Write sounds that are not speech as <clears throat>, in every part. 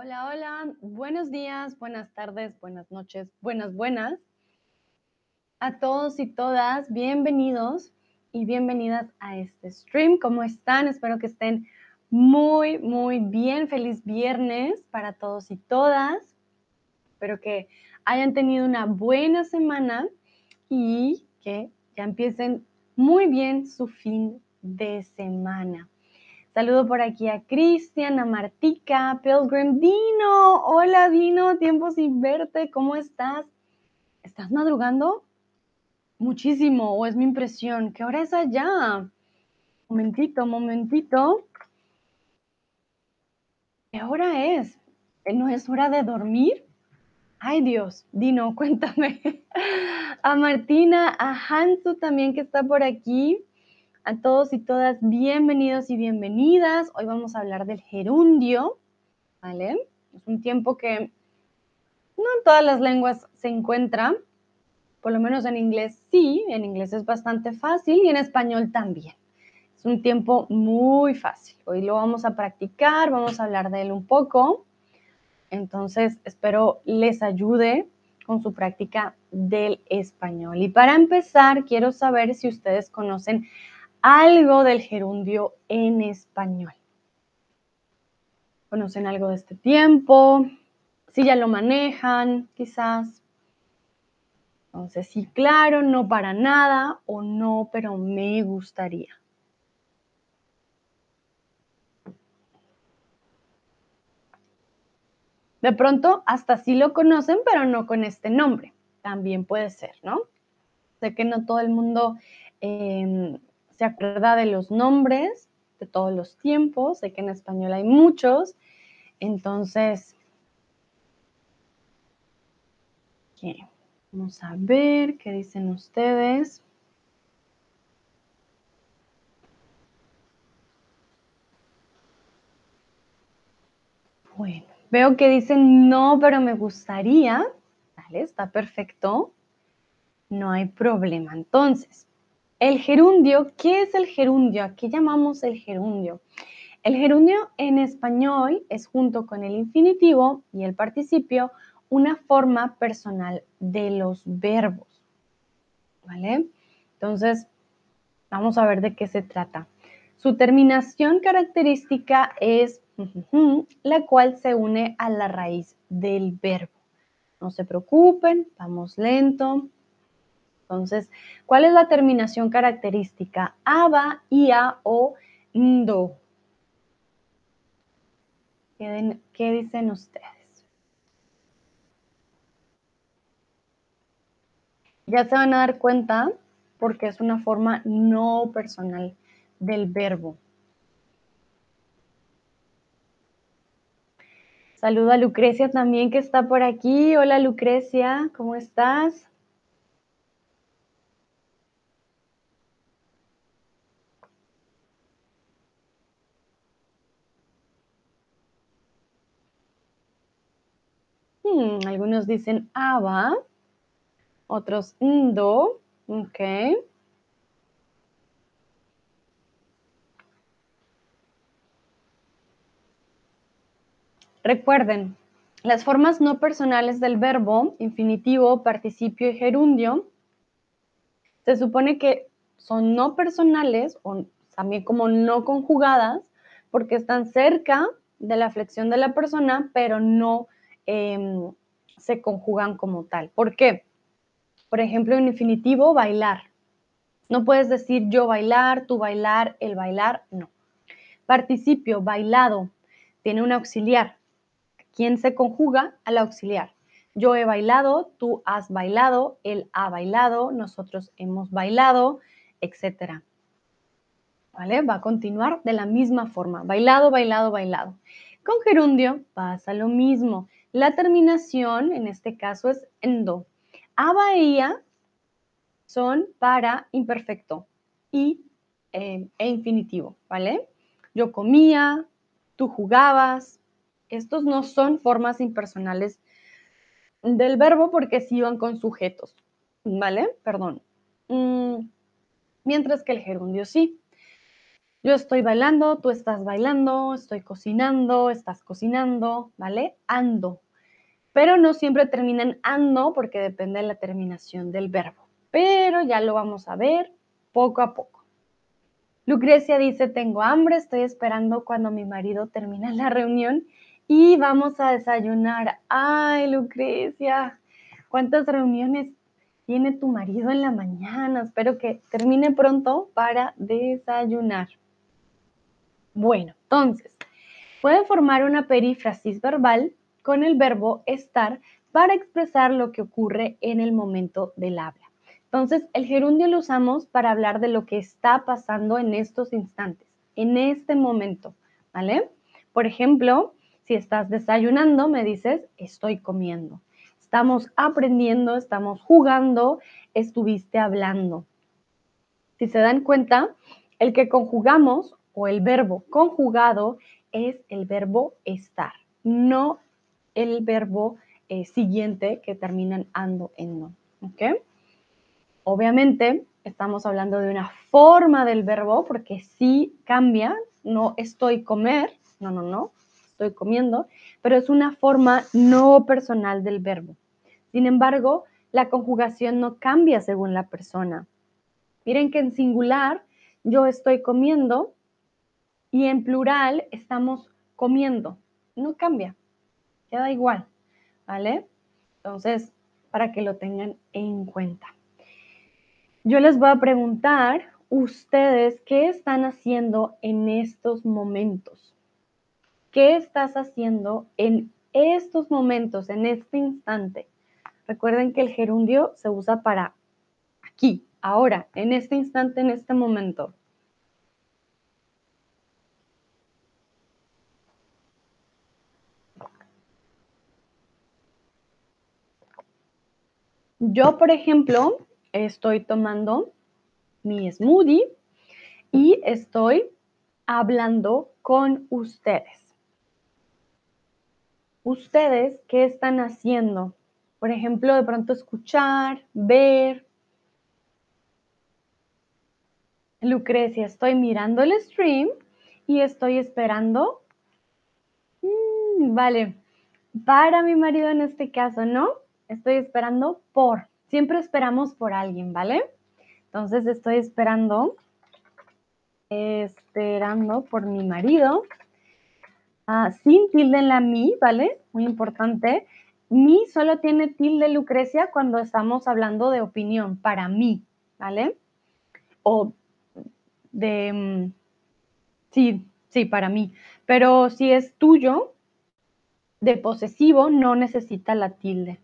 Hola, hola, buenos días, buenas tardes, buenas noches, buenas, buenas. A todos y todas, bienvenidos y bienvenidas a este stream. ¿Cómo están? Espero que estén muy, muy bien. Feliz viernes para todos y todas. Espero que hayan tenido una buena semana y que ya empiecen muy bien su fin de semana. Saludo por aquí a Cristian, a Martica, Pilgrim, Dino. Hola Dino, tiempo sin verte, ¿cómo estás? ¿Estás madrugando? Muchísimo, o es mi impresión. ¿Qué hora es allá? Momentito, momentito. ¿Qué hora es? ¿No es hora de dormir? Ay Dios, Dino, <laughs> cuéntame. A Martina, a Hansu también que está por aquí. A todos y todas, bienvenidos y bienvenidas. Hoy vamos a hablar del gerundio, ¿vale? Es un tiempo que no en todas las lenguas se encuentra, por lo menos en inglés sí, en inglés es bastante fácil y en español también. Es un tiempo muy fácil. Hoy lo vamos a practicar, vamos a hablar de él un poco. Entonces, espero les ayude con su práctica del español. Y para empezar, quiero saber si ustedes conocen algo del gerundio en español. ¿Conocen algo de este tiempo? Si ya lo manejan, quizás. Entonces, sí, claro, no para nada o no, pero me gustaría. De pronto, hasta sí lo conocen, pero no con este nombre. También puede ser, ¿no? Sé que no todo el mundo em, se acuerda de los nombres de todos los tiempos, sé que en español hay muchos, entonces, vamos a ver qué dicen ustedes. Bueno, veo que dicen no, pero me gustaría. Vale, está perfecto. No hay problema. Entonces, el gerundio, ¿qué es el gerundio? ¿A qué llamamos el gerundio? El gerundio en español es junto con el infinitivo y el participio una forma personal de los verbos. ¿Vale? Entonces, vamos a ver de qué se trata. Su terminación característica es la cual se une a la raíz del verbo. No se preocupen, vamos lento. Entonces, ¿cuál es la terminación característica? Aba, ia o ndo. ¿Qué, dicen ustedes? Ya se van a dar cuenta porque es una forma no personal del verbo. Saludo a Lucrecia también que está por aquí. Hola Lucrecia, ¿cómo estás? Hmm, algunos dicen aba, otros ndo, ok. Recuerden, las formas no personales del verbo, infinitivo, participio y gerundio, se supone que son no personales o también como no conjugadas porque están cerca de la flexión de la persona, pero no Em, se conjugan como tal. ¿Por qué? Por ejemplo, en infinitivo, bailar. No puedes decir yo bailar, tú bailar, el bailar, no. Participio, bailado, tiene un auxiliar. ¿Quién se conjuga al auxiliar? Yo he bailado, tú has bailado, él ha bailado, nosotros hemos bailado, etc. ¿Vale? Va a continuar de la misma forma. Bailado, bailado, bailado. Con gerundio pasa lo mismo. La terminación, en este caso, es endo. Aba e son para imperfecto y, eh, e infinitivo, ¿vale? Yo comía, tú jugabas. Estos no son formas impersonales del verbo porque sí van con sujetos, ¿vale? Perdón. Mm, mientras que el gerundio sí. Yo estoy bailando, tú estás bailando, estoy cocinando, estás cocinando, ¿vale? Ando. Pero no siempre termina en ando porque depende de la terminación del verbo. Pero ya lo vamos a ver poco a poco. Lucrecia dice, tengo hambre, estoy esperando cuando mi marido termine la reunión y vamos a desayunar. Ay, Lucrecia, ¿cuántas reuniones tiene tu marido en la mañana? Espero que termine pronto para desayunar. Bueno, entonces, puede formar una perífrasis verbal con el verbo estar para expresar lo que ocurre en el momento del habla. Entonces, el gerundio lo usamos para hablar de lo que está pasando en estos instantes, en este momento, ¿vale? Por ejemplo, si estás desayunando, me dices, estoy comiendo. Estamos aprendiendo, estamos jugando, estuviste hablando. Si se dan cuenta, el que conjugamos o el verbo conjugado es el verbo estar, no el verbo eh, siguiente que termina en ando, en no. ¿Ok? Obviamente estamos hablando de una forma del verbo porque sí cambia, no estoy comer, no, no, no, estoy comiendo, pero es una forma no personal del verbo. Sin embargo, la conjugación no cambia según la persona. Miren que en singular yo estoy comiendo y en plural estamos comiendo. No cambia, queda igual, ¿vale? Entonces, para que lo tengan en cuenta. Yo les voy a preguntar, ustedes, ¿qué están haciendo en estos momentos? ¿Qué estás haciendo en estos momentos, en este instante? Recuerden que el gerundio se usa para aquí, ahora, en este instante, en este momento. Yo, por ejemplo, estoy tomando mi smoothie y estoy hablando con ustedes. ¿Ustedes qué están haciendo? Por ejemplo, de pronto escuchar, ver. Lucrecia, estoy mirando el stream y estoy esperando. Mm, vale, para mi marido en este caso, ¿no? Estoy esperando por. Siempre esperamos por alguien, ¿vale? Entonces estoy esperando, esperando por mi marido. Ah, sin tilde en la mi, ¿vale? Muy importante. Mi solo tiene tilde Lucrecia cuando estamos hablando de opinión, para mí, ¿vale? O de... Mm, sí, sí, para mí. Pero si es tuyo, de posesivo, no necesita la tilde.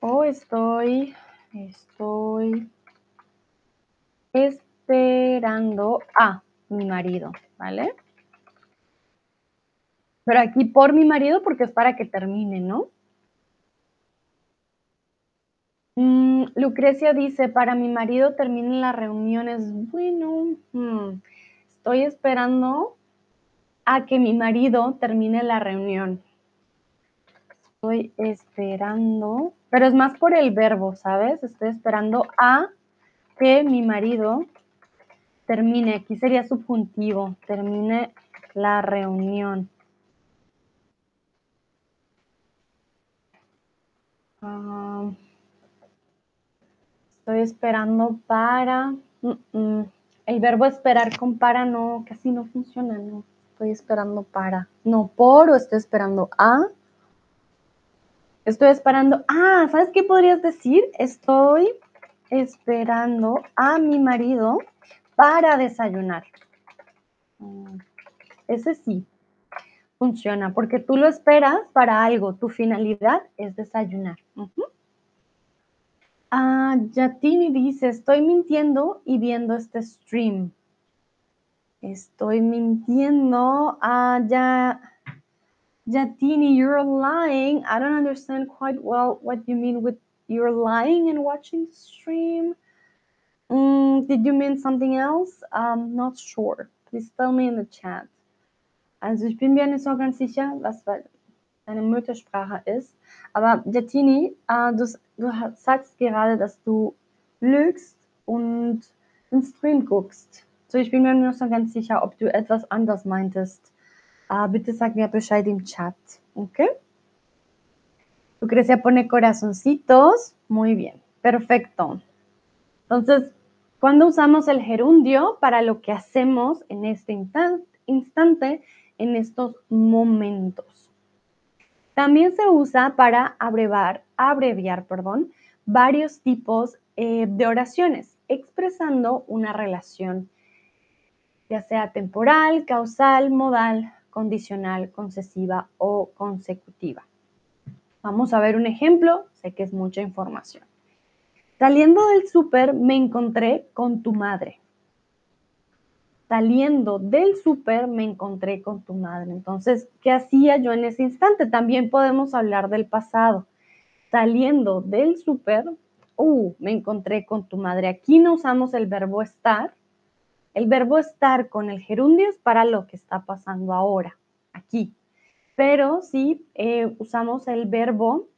O estoy, estoy esperando a mi marido, ¿vale? Pero aquí por mi marido porque es para que termine, ¿no? Mm, Lucrecia dice, para mi marido terminen las reuniones. Bueno, mm, estoy esperando a que mi marido termine la reunión. Estoy esperando, pero es más por el verbo, ¿sabes? Estoy esperando a que mi marido termine. Aquí sería subjuntivo, termine la reunión. Ah, estoy esperando para... Mm, mm, el verbo esperar con para no, casi no funciona, no. Estoy esperando para. No por o estoy esperando a. Estoy esperando. Ah, ¿sabes qué podrías decir? Estoy esperando a mi marido para desayunar. Mm, ese sí funciona, porque tú lo esperas para algo. Tu finalidad es desayunar. Ah, Yatini dice, estoy mintiendo y viendo este stream. Estoy mintiendo. Ah, ya. Yatini, you're lying. I don't understand quite well what you mean with you're lying and watching the stream. Mm, did you mean something else? I'm not sure. Please tell me in the chat. Also ich bin mir nicht so ganz sicher, was deine Muttersprache ist. Aber Yatini, äh, du, du sagst gerade, dass du lügst und den Stream guckst. So, ich bin mir noch so ganz sicher, ob du etwas anders meintest. Uh, bitte sag mir Chat, ¿ok? Lucrecia pone corazoncitos. Muy bien, perfecto. Entonces, cuando usamos el gerundio para lo que hacemos en este instante, en estos momentos. También se usa para abrevar, abreviar perdón, varios tipos eh, de oraciones, expresando una relación, ya sea temporal, causal, modal, condicional, concesiva o consecutiva. Vamos a ver un ejemplo, sé que es mucha información. Saliendo del súper me encontré con tu madre. Saliendo del súper me encontré con tu madre. Entonces, ¿qué hacía yo en ese instante? También podemos hablar del pasado. Saliendo del súper, uh, me encontré con tu madre. Aquí no usamos el verbo estar. El verbo estar con el gerundio es para lo que está pasando ahora, aquí. Pero si eh, usamos el verbo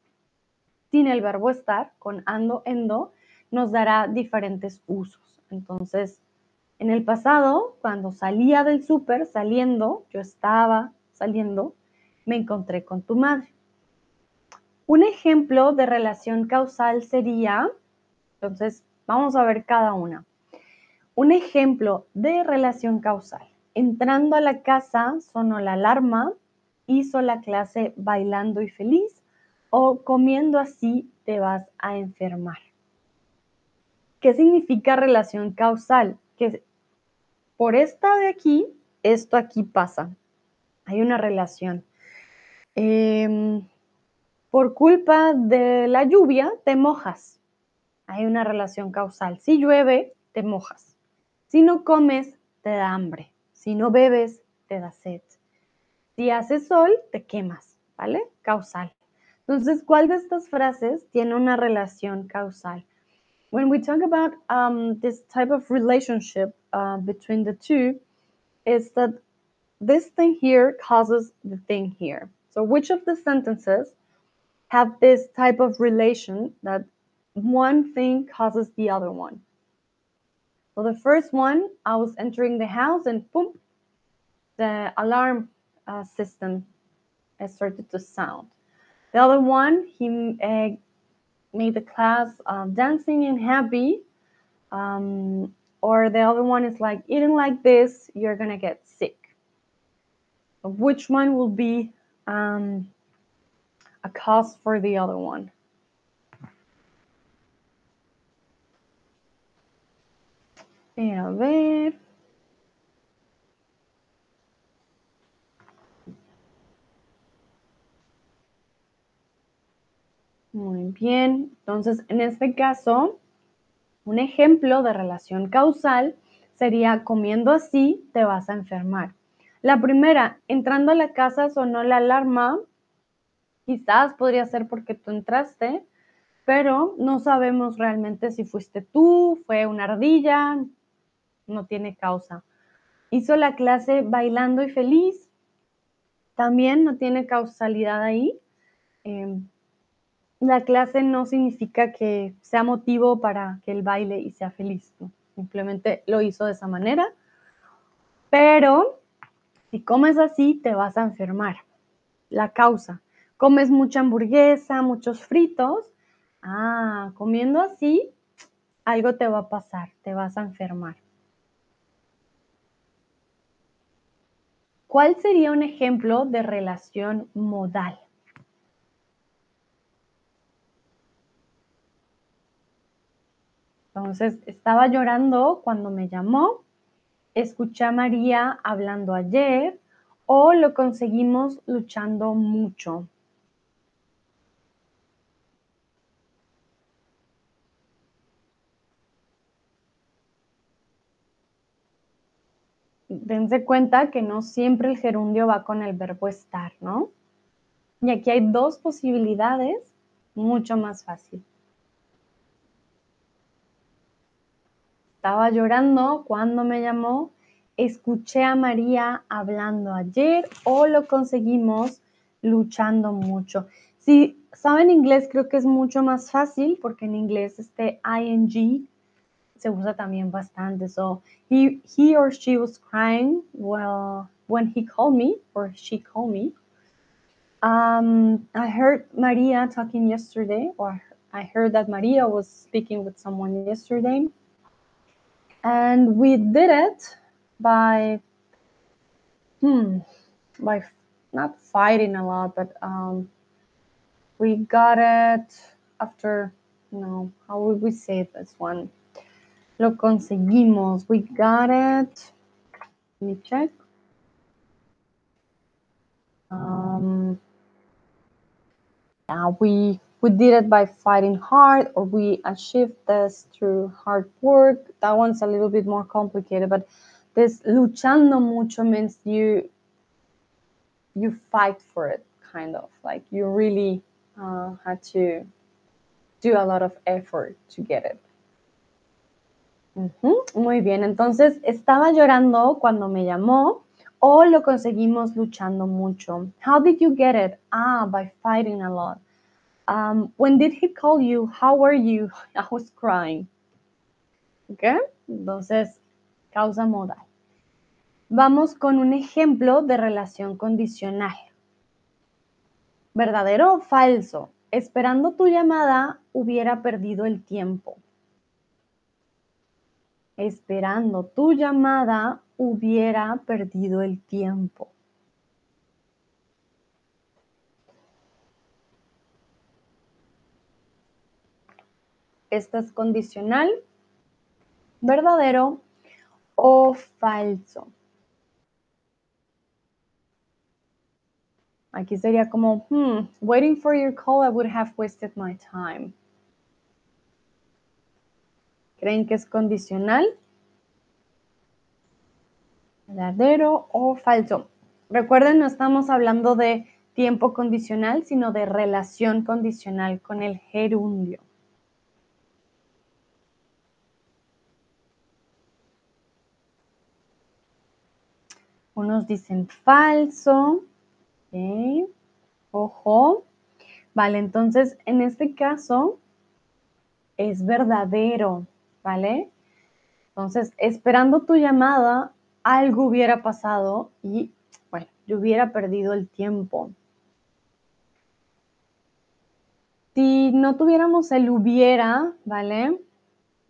sin el verbo estar, con ando, endo, nos dará diferentes usos. Entonces, en el pasado, cuando salía del súper, saliendo, yo estaba saliendo, me encontré con tu madre. Un ejemplo de relación causal sería, entonces, vamos a ver cada una. Un ejemplo de relación causal. Entrando a la casa, sonó la alarma, hizo la clase bailando y feliz, o comiendo así te vas a enfermar. ¿Qué significa relación causal? Que por esta de aquí, esto aquí pasa. Hay una relación. Em, por culpa de la lluvia, te mojas. Hay una relación causal. Si llueve, te mojas. Si no comes, te da hambre. Si no bebes, te da sed. Si hace sol, te quemas, ¿vale? Causal. Entonces, ¿cuál de estas frases tiene una relación causal? When we talk about um, this type of relationship uh, between the two, is that this thing here causes the thing here. So, which of the sentences have this type of relation that one thing causes the other one? So, the first one, I was entering the house and boom, the alarm uh, system started to sound. The other one, he uh, made the class uh, dancing and happy. Um, or the other one is like eating like this, you're gonna get sick. Which one will be um, a cause for the other one? A ver. Muy bien. Entonces, en este caso, un ejemplo de relación causal sería comiendo así te vas a enfermar. La primera, entrando a la casa sonó la alarma. Quizás podría ser porque tú entraste, pero no sabemos realmente si fuiste tú, fue una ardilla, no tiene causa. Hizo la clase bailando y feliz, también no tiene causalidad ahí. Em, la clase no significa que sea motivo para que él baile y sea feliz, simplemente lo hizo de esa manera. Pero si comes así, te vas a enfermar. La causa, comes mucha hamburguesa, muchos fritos, ah, comiendo así, algo te va a pasar, te vas a enfermar. ¿Cuál sería un ejemplo de relación modal? Entonces, estaba llorando cuando me llamó, escuché a María hablando ayer o lo conseguimos luchando mucho. Dense cuenta que no siempre el gerundio va con el verbo estar, ¿no? Y aquí hay dos posibilidades, mucho más fácil. Estaba llorando cuando me llamó. Escuché a María hablando ayer o lo conseguimos luchando mucho. Si saben inglés, creo que es mucho más fácil porque en inglés este ing se usa también bastante. So he, he or she was crying well when he called me or she called me. Um, I heard Maria talking yesterday, or I heard that Maria was speaking with someone yesterday. And we did it by, hmm, by not fighting a lot, but um, we got it after, no, how would we say this one? Lo conseguimos. We got it. Let me check. Um, yeah, we we did it by fighting hard, or we achieved this through hard work. That one's a little bit more complicated, but this luchando mucho means you you fight for it, kind of like you really uh, had to do a lot of effort to get it. Muy bien, entonces estaba llorando cuando me llamó o lo conseguimos luchando mucho. How did you get it? Ah, by fighting a lot. Um, when did he call you? How were you? <laughs> I was crying. ¿Ok? Entonces, causa modal. Vamos con un ejemplo de relación condicional. ¿Verdadero o falso? Esperando tu llamada hubiera perdido el tiempo. Esperando tu llamada hubiera perdido el tiempo. Esta es condicional, verdadero o falso. Aquí sería como, hmm, waiting for your call, I would have wasted my time. ¿Creen que es condicional? ¿Verdadero o falso? Recuerden, no estamos hablando de tiempo condicional, sino de relación condicional con el gerundio. Unos dicen falso. Ojo. Vale, entonces en este caso es verdadero, ¿vale? Entonces, esperando tu llamada, algo hubiera pasado y, bueno, yo hubiera perdido el tiempo. Si no tuviéramos el hubiera, ¿vale?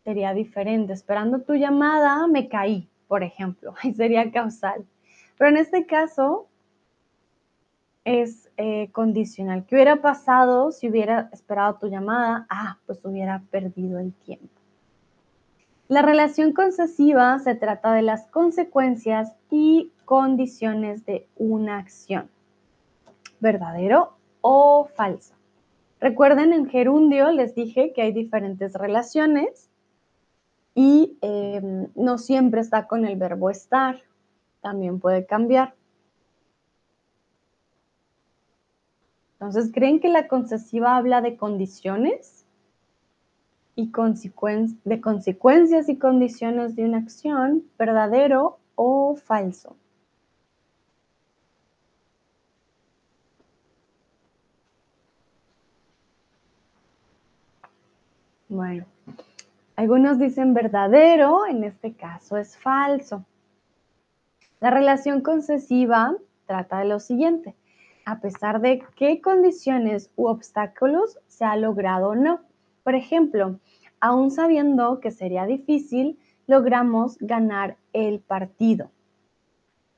Sería diferente. Esperando tu llamada, me caí, por ejemplo. <laughs> Ahí sería causal. Pero en este caso es eh, condicional. ¿Qué hubiera pasado si hubiera esperado tu llamada? Ah, pues hubiera perdido el tiempo. La relación concesiva se trata de las consecuencias y condiciones de una acción. ¿Verdadero o falso? Recuerden, en gerundio les dije que hay diferentes relaciones y eh, no siempre está con el verbo estar. También puede cambiar. Entonces, ¿creen que la concesiva habla de condiciones y de consecuencias y condiciones de una acción, verdadero o falso? Bueno, algunos dicen verdadero, en este caso es falso. La relación concesiva trata de lo siguiente a pesar de qué condiciones u obstáculos se ha logrado o no. Por ejemplo, aún sabiendo que sería difícil, logramos ganar el partido.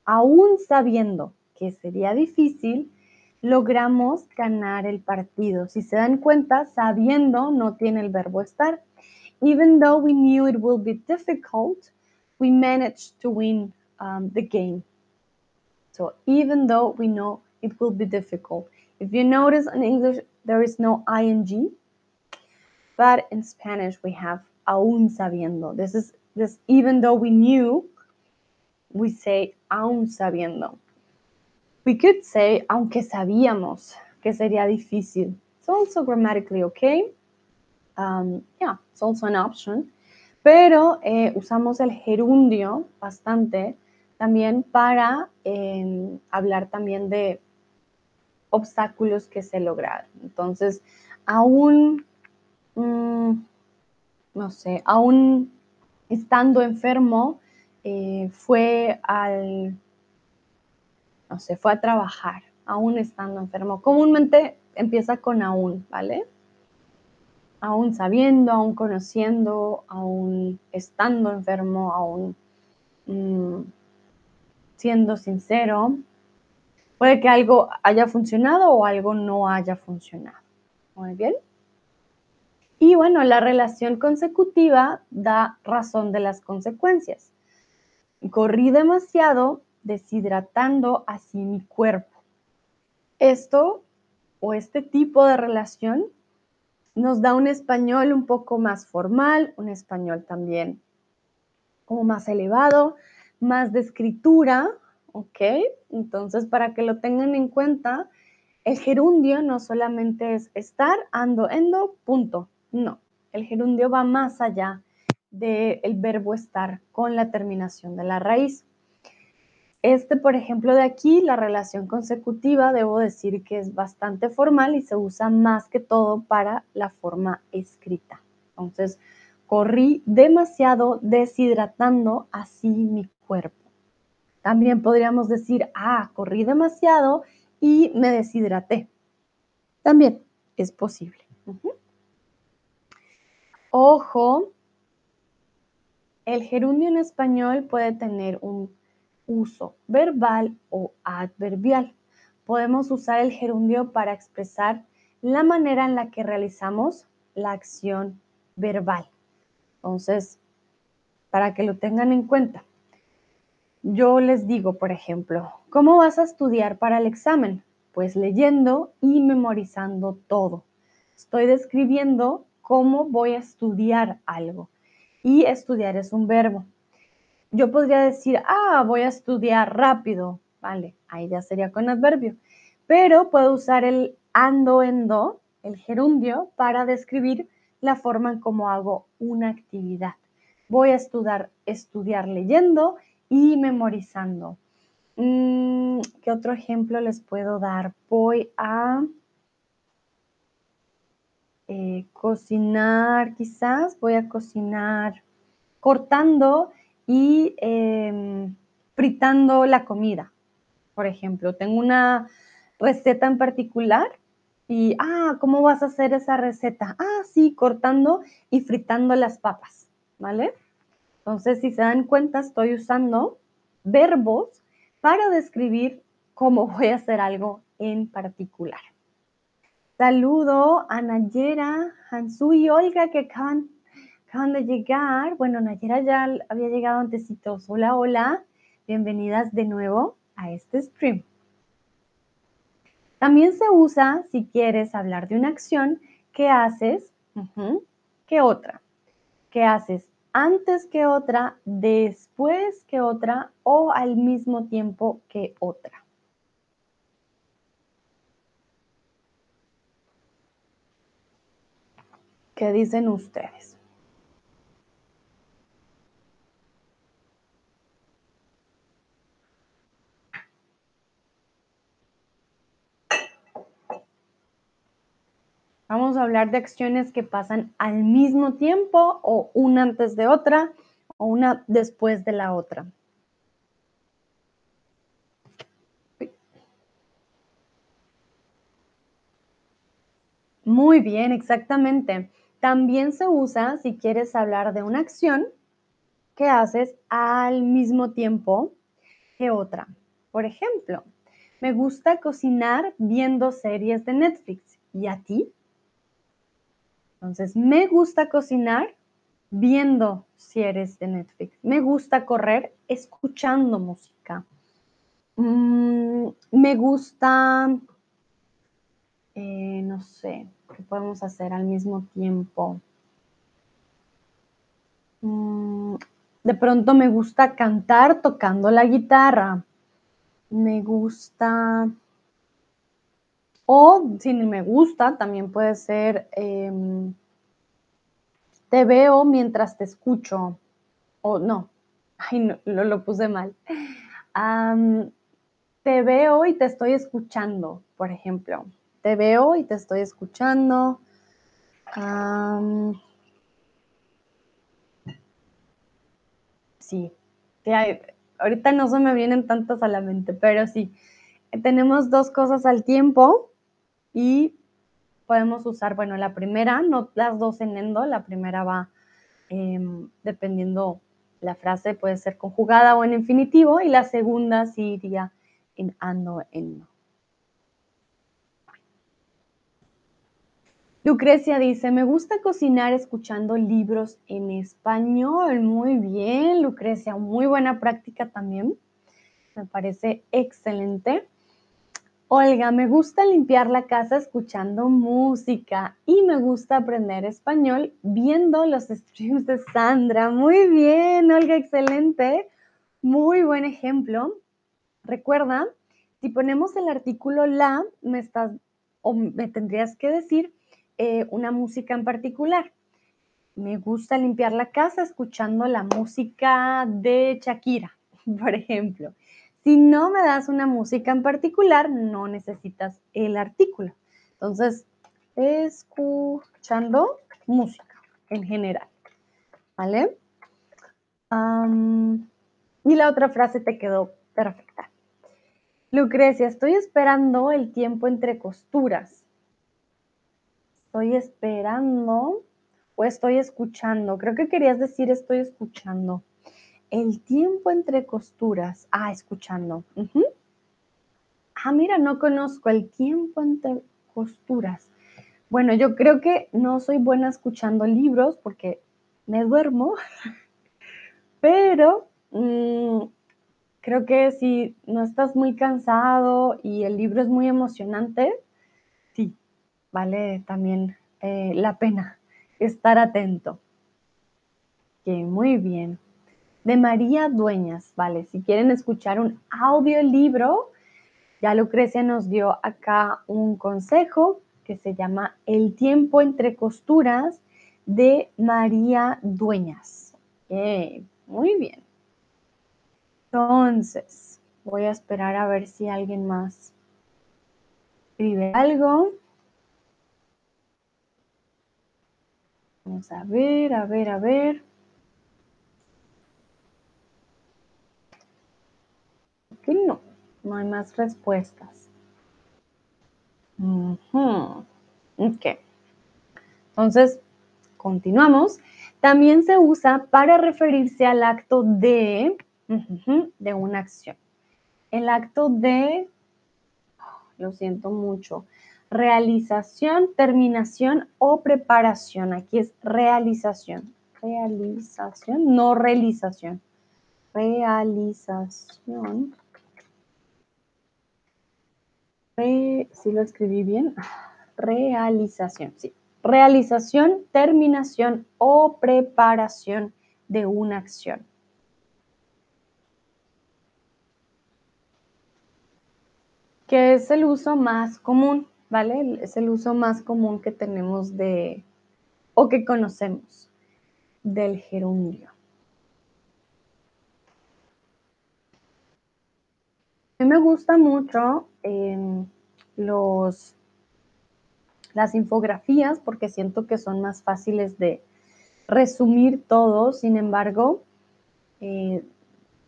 Aún sabiendo que sería difícil, logramos ganar el partido. Si se dan cuenta, sabiendo no tiene el verbo estar. Even though we knew it will be difficult, we managed to win um, the game. So even though we know it will be difficult. If you notice in English, there is no ing, but in Spanish we have aún sabiendo. This is this, even though we knew, we say aún sabiendo. We could say aunque sabíamos que sería difícil. It's also grammatically okay. Um, yeah, it's also an option. Pero eh, usamos el gerundio bastante también para eh, hablar también de obstáculos que se lograron. Entonces, aún, mm, no sé, aún estando enfermo, eh, fue al, no sé, fue a trabajar, aún estando enfermo. Comúnmente empieza con aún, ¿vale? Aún sabiendo, aún conociendo, aún estando enfermo, aún mm, siendo sincero. Puede que algo haya funcionado o algo no haya funcionado. Muy bien. Y bueno, la relación consecutiva da razón de las consecuencias. Corrí demasiado deshidratando así mi cuerpo. Esto o este tipo de relación nos da un español un poco más formal, un español también como más elevado, más de escritura, ¿ok? Entonces, para que lo tengan en cuenta, el gerundio no solamente es estar, ando, endo, punto. No, el gerundio va más allá del verbo estar con la terminación de la raíz. Este, por ejemplo, de aquí, la relación consecutiva, debo decir que es bastante formal y se usa más que todo para la forma escrita. Entonces, corrí demasiado deshidratando así mi cuerpo. También podríamos decir, ah, corrí demasiado y me deshidraté. También es posible. Ojo, el gerundio en español puede tener un uso verbal o adverbial. Podemos usar el gerundio para expresar la manera en la que realizamos la acción verbal. Entonces, para que lo tengan en cuenta, yo les digo, por ejemplo, ¿cómo vas a estudiar para el examen? Pues leyendo y memorizando todo. Estoy describiendo cómo voy a estudiar algo. Y estudiar es un verbo. Yo podría decir, ah, voy a estudiar rápido. Vale, ahí ya sería con adverbio. Pero puedo usar el ando en do, el gerundio, para describir la forma en cómo hago una actividad. Voy a estudiar, estudiar leyendo y memorizando. Mm, ¿Qué otro ejemplo les puedo dar? Voy a eh, cocinar, quizás voy a cocinar cortando y em, fritando la comida. Por ejemplo, tengo una receta en particular y, ah, ¿cómo vas a hacer esa receta? Ah, sí, cortando y fritando las papas, ¿vale? Entonces, si se dan cuenta, estoy usando verbos para describir cómo voy a hacer algo en particular. Saludo a Nayera, Hansu y Olga que acaban, de llegar. Bueno, Nayera ya había llegado antesitos. Hola, hola. Bienvenidas de nuevo a este stream. También se usa si quieres hablar de una acción que haces que otra. Que haces antes que otra, después que otra o al mismo tiempo que otra. ¿Qué dicen ustedes? Vamos a hablar de acciones que pasan al mismo tiempo o una antes de otra o una después de la otra. Muy bien, exactamente. También se usa si quieres hablar de una acción que haces al mismo tiempo que otra. Por ejemplo, me gusta cocinar viendo series de Netflix. ¿Y a ti? Entonces, me gusta cocinar viendo series de Netflix. Me gusta correr escuchando música. Mm, me gusta, eh, no sé, ¿Qué podemos hacer al mismo tiempo? Mm, de pronto me gusta cantar tocando la guitarra. Me gusta... O si me gusta, también puede ser... Em, te veo mientras te escucho. O no, ay, no, lo, puse mal. te veo y te estoy escuchando, por ejemplo te veo y te estoy escuchando. sí. ahorita no se me vienen tantas a la mente, pero sí. Tenemos dos cosas al tiempo y podemos usar, bueno, la primera, no las dos en endo, la primera va em, dependiendo la frase, puede ser conjugada o en infinitivo, y la segunda sí iría en ando, endo. Lucrecia dice, me gusta cocinar escuchando libros en español. Muy bien, Lucrecia, muy buena práctica también. Me parece excelente. Olga, me gusta limpiar la casa escuchando música y me gusta aprender español viendo los streams de Sandra. Muy bien, Olga, excelente. Muy buen ejemplo. Recuerda, si ponemos el artículo la, me estás o me tendrías que decir eh, una música en particular. Me gusta limpiar la casa escuchando la música de Shakira, <laughs> por ejemplo. Si no me das una música en particular, no necesitas el artículo. Entonces, escuchando música en general. ¿Vale? y la otra frase te quedó perfecta. Lucrecia, estoy esperando el tiempo entre costuras. Estoy esperando o estoy escuchando. Creo que querías decir estoy escuchando. El tiempo entre costuras. Ah, escuchando. Ah, mira, no conozco el tiempo entre costuras. Bueno, yo creo que no soy buena escuchando libros porque me duermo, <laughs> pero mm, creo que si no estás muy cansado y el libro es muy emocionante, vale también eh, la pena estar atento. Que muy bien de María Dueñas, ¿vale? Si quieren escuchar un audiolibro, ya Lucrecia nos dio acá un consejo que se llama El tiempo entre costuras de María Dueñas. muy bien. Entonces, voy a esperar a ver si alguien más escribe algo. Vamos a ver, a ver, a ver. que no, no hay más respuestas. Ok. Entonces, continuamos. También se usa para referirse al acto de, de una acción. El acto de, lo siento mucho, realización, terminación o preparación. Aquí es realización. Realización, no realización. Realización si lo escribí bien, realización, sí. Realización, terminación o preparación de una acción. Que es el uso más común, ¿vale? Es el uso más común que tenemos de, o que conocemos del gerundio. A mí me gusta mucho em, los, las infografías porque siento que son más fáciles de resumir todo, sin embargo, eh,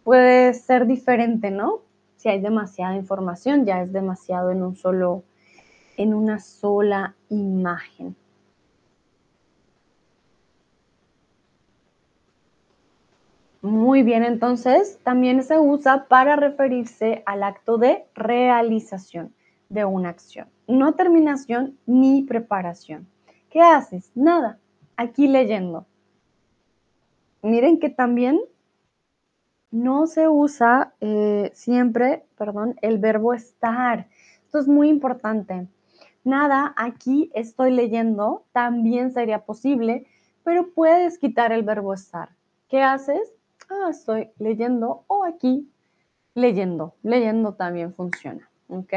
puede ser diferente, ¿no? Si hay demasiada información, ya es demasiado en un solo, en una sola imagen. Muy bien, entonces también se usa para referirse al acto de realización de una acción, no terminación ni preparación. ¿Qué haces? Nada, aquí leyendo. Miren que también no se usa eh, siempre, perdón, el verbo estar. Esto es muy importante. Nada, aquí estoy leyendo, también sería posible, pero puedes quitar el verbo estar. ¿Qué haces? ah, estoy leyendo o aquí leyendo. Leyendo también funciona. ¿Ok?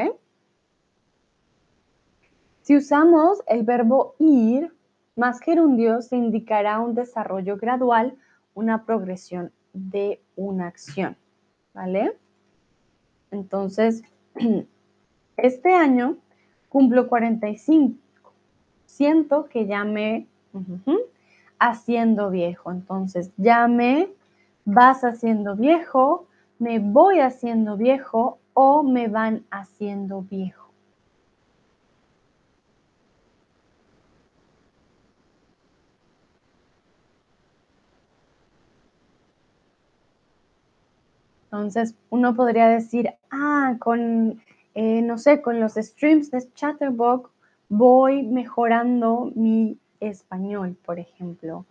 Si usamos el verbo ir más gerundio, se indicará un desarrollo gradual, una progresión de una acción. ¿Vale? Entonces, <clears throat> este año cumplo 45. Siento que ya me haciendo viejo. Entonces, ya me vas haciendo viejo, me voy haciendo viejo o me van haciendo viejo. Entonces, uno podría decir, ah, con, eh, no sé, con los streams de Chatterbox voy mejorando mi español, por ejemplo.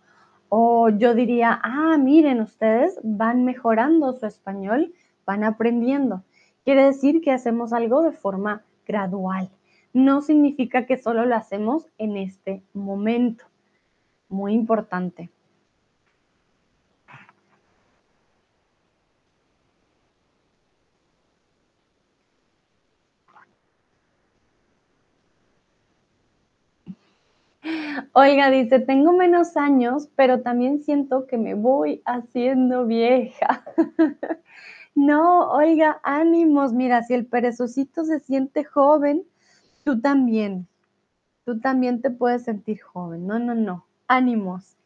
O yo diría, ah, miren, ustedes van mejorando su español, van aprendiendo. Quiere decir que hacemos algo de forma gradual. No significa que solo lo hacemos en este momento. Muy importante. Olga dice, tengo menos años, pero también siento que me voy haciendo vieja. <laughs> no, Olga, ánimos. Mira, si el perezosito se siente joven, tú también. Tú también te puedes sentir joven. No, no, no. Ánimos.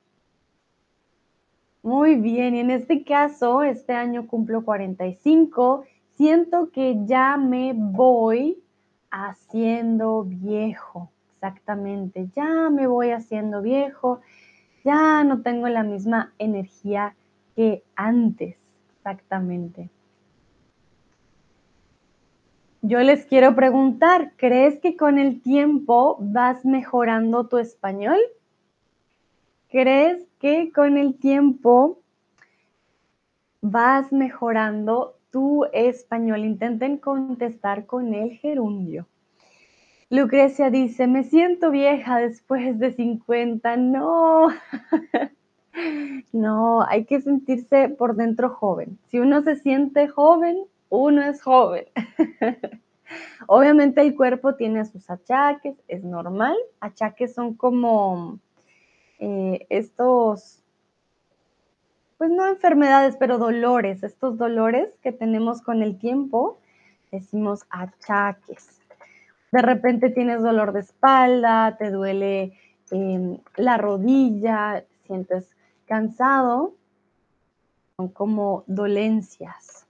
Muy bien, y en este caso, este año cumplo 45. Siento que ya me voy haciendo viejo. Exactamente, ya me voy haciendo viejo, ya no tengo la misma energía que antes. Exactamente. Yo les quiero preguntar, ¿crees que con el tiempo vas mejorando tu español? ¿Crees que con el tiempo vas mejorando tu español? Intenten contestar con el gerundio. Lucrecia dice, me siento vieja después de 50. No, <laughs> no, hay que sentirse por dentro joven. Si uno se siente joven, uno es joven. <laughs> Obviamente el cuerpo tiene sus achaques, es normal. Achaques son como eh, estos, pues no enfermedades, pero dolores, estos dolores que tenemos con el tiempo, decimos achaques de repente tienes dolor de espalda, te duele em, la rodilla, sientes cansado, son como dolencias,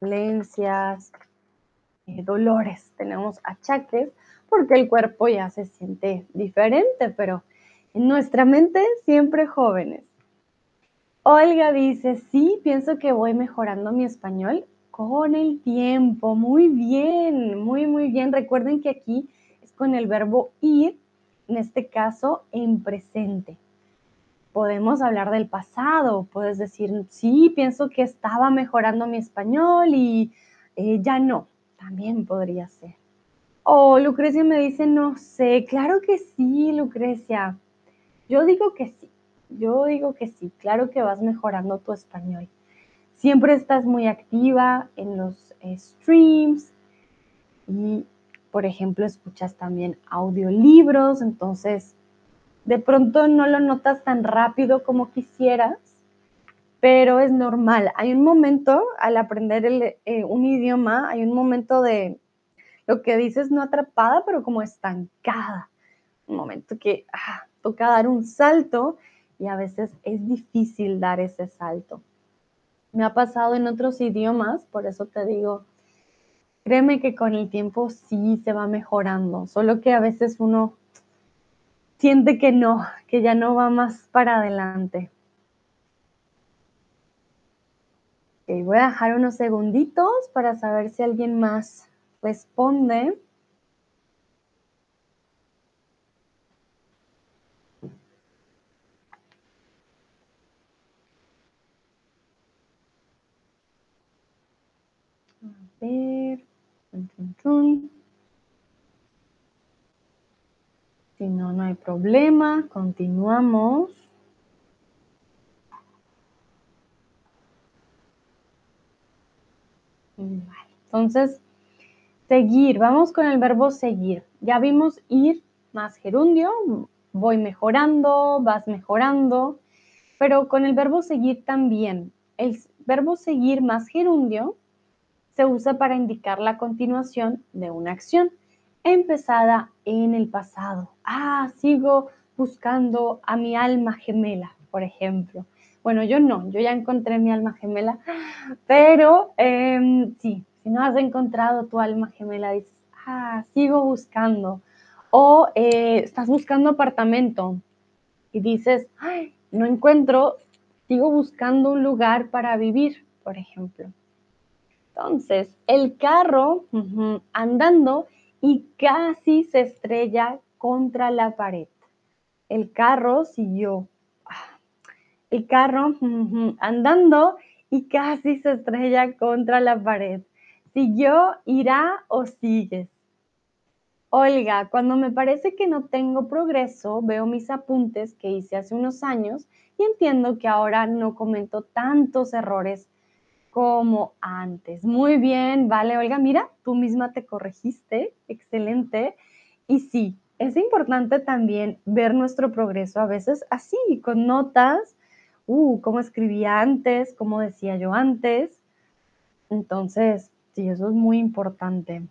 dolencias, eh, dolores, tenemos achaques porque el cuerpo ya se siente diferente, pero en nuestra mente siempre jóvenes. Olga dice, sí, pienso que voy mejorando mi español con el tiempo. Muy bien, muy, muy bien. Recuerden que aquí es con el verbo ir, en este caso en presente. Podemos hablar del pasado, puedes decir, sí, pienso que estaba mejorando mi español y eh, ya no, también podría ser. O Lucrecia me dice, no sé, claro que sí, Lucrecia. Yo digo que sí, yo digo que sí, claro que vas mejorando tu español. Siempre estás muy activa en los eh, streams y, por ejemplo, escuchas también audiolibros, entonces de pronto no lo notas tan rápido como quisieras, pero es normal. Hay un momento al aprender eh, un idioma, hay un momento de lo que dices no atrapada, pero como estancada. Un momento que ah, toca dar un salto y a veces es difícil dar ese salto. Me ha pasado en otros idiomas, por eso te digo, créeme que con el tiempo sí se va mejorando, solo que a veces uno siente que no, que ya no va más para adelante. voy a dejar unos segunditos para saber si alguien más responde. Ver. Si no, no hay problema. Continuamos. Entonces, seguir. Vamos con el verbo seguir. Ya vimos ir más gerundio. Voy mejorando, vas mejorando. Pero con el verbo seguir también. El verbo seguir más gerundio se usa para indicar la continuación de una acción empezada en el pasado. Ah, sigo buscando a mi alma gemela, por ejemplo. Bueno, yo no, yo ya encontré mi alma gemela, pero eh, sí, si no has encontrado tu alma gemela, dices, ah, sigo buscando. O eh, estás buscando apartamento y dices, ay, no encuentro, sigo buscando un lugar para vivir, por ejemplo. Entonces, el carro andando y casi se estrella contra la pared. El carro siguió. El carro andando y casi se estrella contra la pared. ¿Siguió, irá o sigues? Olga, cuando me parece que no tengo progreso, veo mis apuntes que hice hace unos años y entiendo que ahora no comento tantos errores como antes. Muy bien, vale, Olga, mira, tú misma te corregiste, excelente. Y sí, es importante también ver nuestro progreso a veces así, con notas, uh, cómo escribía antes, cómo decía yo antes. Entonces, sí, eso es muy importante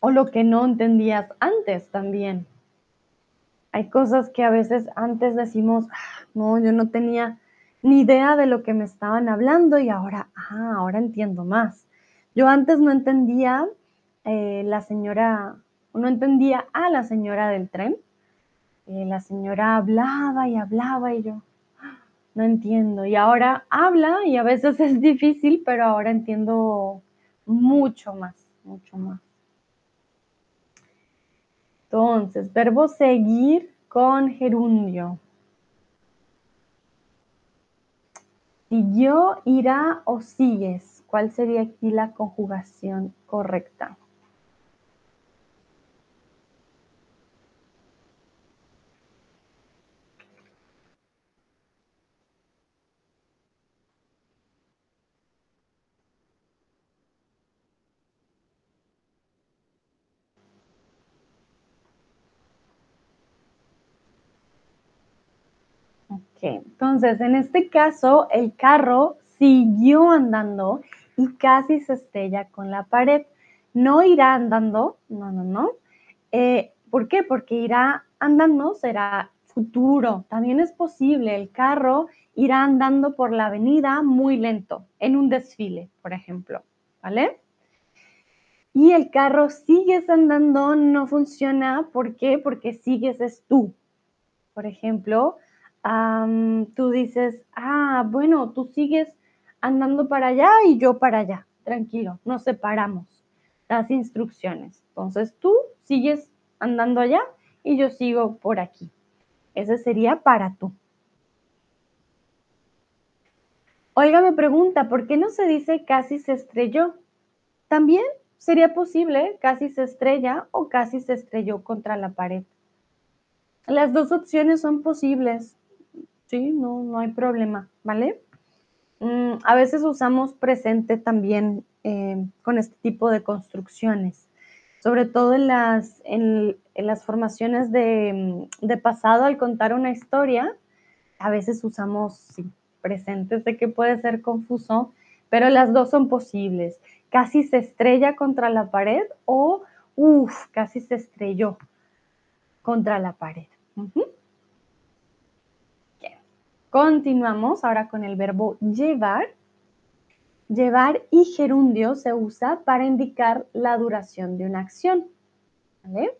o lo que no entendías antes también. Hay cosas que a veces antes decimos, ah, no, yo no tenía ni idea de lo que me estaban hablando y ahora, ah, ahora entiendo más. Yo antes no entendía eh, la señora, no entendía a la señora del tren. Eh, la señora hablaba y hablaba y yo no entiendo. Y ahora habla y a veces <laughs> es difícil, pero ahora entiendo mucho más, mucho más. Entonces, verbo seguir con gerundio. Siguió, irá o sigues. ¿Cuál sería aquí la conjugación correcta? Entonces, en este caso, el carro siguió andando y casi se estrella con la pared. No irá andando, no, no, no. Eh, ¿Por qué? Porque irá andando será futuro. También es posible, el carro irá andando por la avenida muy lento, en un desfile, por ejemplo, ¿vale? Y el carro sigues andando no funciona, ¿por qué? Porque sigues es tú. Por ejemplo, tú dices, ah, bueno, tú sigues andando para allá y yo para allá. Tranquilo, nos separamos. Las instrucciones. Entonces tú sigues andando allá y yo sigo por aquí. Ese sería para tú. Oiga, me pregunta, ¿por qué no se dice casi se estrelló? También sería posible casi se estrella o casi se estrelló contra la pared. Las dos opciones son posibles. Sí, no, no hay problema, ¿vale? Mm, a veces usamos presente también eh, con este tipo de construcciones, sobre todo en las, en, en las formaciones de, de, pasado al contar una historia, a veces usamos sí, presente, sé que puede ser confuso, pero las dos son posibles. Casi se estrella contra la pared o, uff, casi se estrelló contra la pared. Continuamos ahora con el verbo llevar. Llevar y gerundio se usa para indicar la duración de una acción. ¿Vale?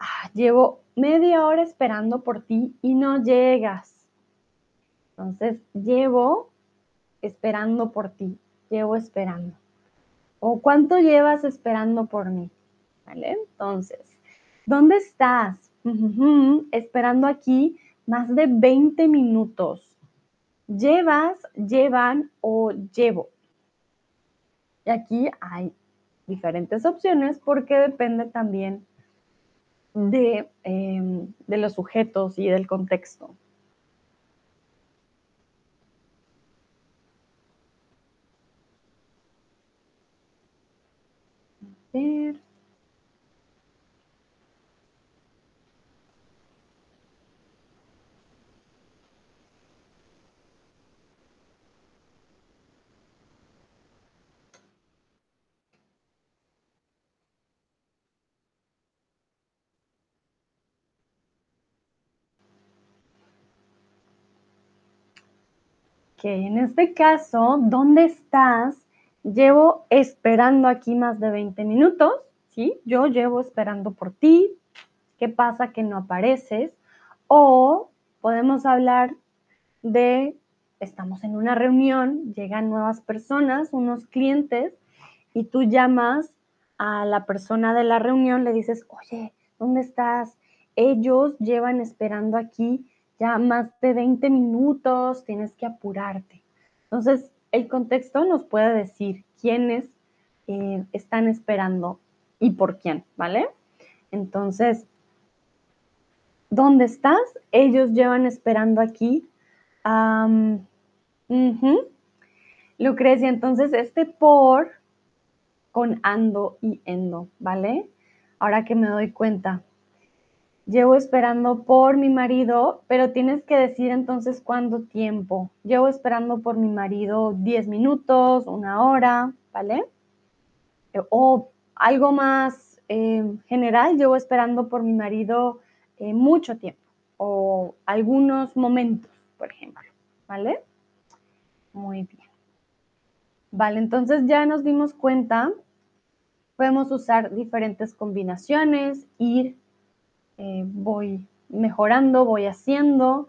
Ah, llevo media hora esperando por ti y no llegas. Entonces, llevo esperando por ti. Llevo esperando. ¿O cuánto llevas esperando por mí? ¿Vale? Entonces, ¿dónde estás? <laughs> Esperando aquí más de 20 minutos. Llevas, llevan o llevo. Y aquí hay diferentes opciones porque depende también de, eh, de los sujetos y del contexto. A ver. En este caso, ¿dónde estás? Llevo esperando aquí más de 20 minutos, ¿sí? Yo llevo esperando por ti. ¿Qué pasa que no apareces? O podemos hablar de, estamos en una reunión, llegan nuevas personas, unos clientes, y tú llamas a la persona de la reunión, le dices, oye, ¿dónde estás? Ellos llevan esperando aquí ya más de 20 minutos, tienes que apurarte. Entonces, el contexto nos puede decir quiénes eh, están esperando y por quién, ¿vale? Entonces, ¿dónde estás? Ellos llevan esperando aquí. Lucrecia, entonces este por con ando y endo, ¿vale? Ahora que me doy cuenta, Llevo esperando por mi marido, pero tienes que decir entonces cuánto tiempo. Llevo esperando por mi marido 10 minutos, una hora, ¿vale? Eh, o algo más eh, general, llevo esperando por mi marido eh, mucho tiempo o algunos momentos, por ejemplo, ¿vale? Muy bien. Vale, entonces ya nos dimos cuenta, podemos usar diferentes combinaciones, ir, eh, voy mejorando, voy haciendo,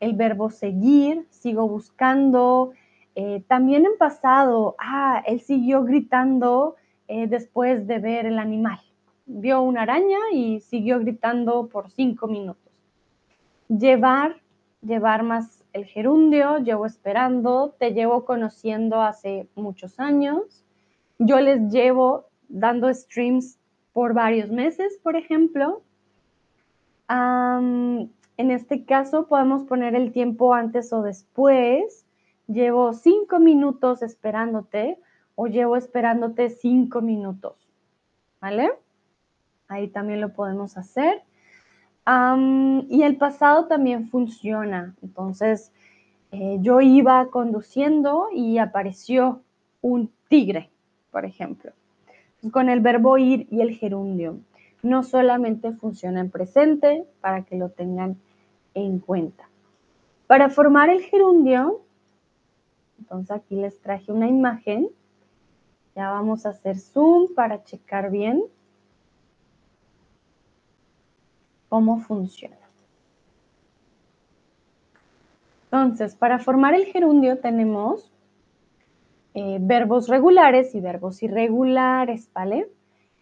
el verbo seguir, sigo buscando. Eh, también en pasado, ah, él siguió gritando eh, después de ver el animal. Vio una araña y siguió gritando por cinco minutos. Llevar, llevar más el gerundio, llevo esperando, te llevo conociendo hace muchos años. Yo les llevo dando streams por varios meses, por ejemplo en este caso podemos poner el tiempo antes o después. Llevo cinco minutos esperándote o llevo esperándote cinco minutos. ¿Vale? Ahí también lo podemos hacer. y el pasado también funciona. Entonces, eh, yo iba conduciendo y apareció un tigre, por ejemplo. con el verbo ir y el gerundio no solamente funciona en presente, para que lo tengan en cuenta. Para formar el gerundio, entonces aquí les traje una imagen. Ya vamos a hacer zoom para checar bien cómo funciona. Entonces, para formar el gerundio tenemos eh, verbos regulares y verbos irregulares, ¿vale?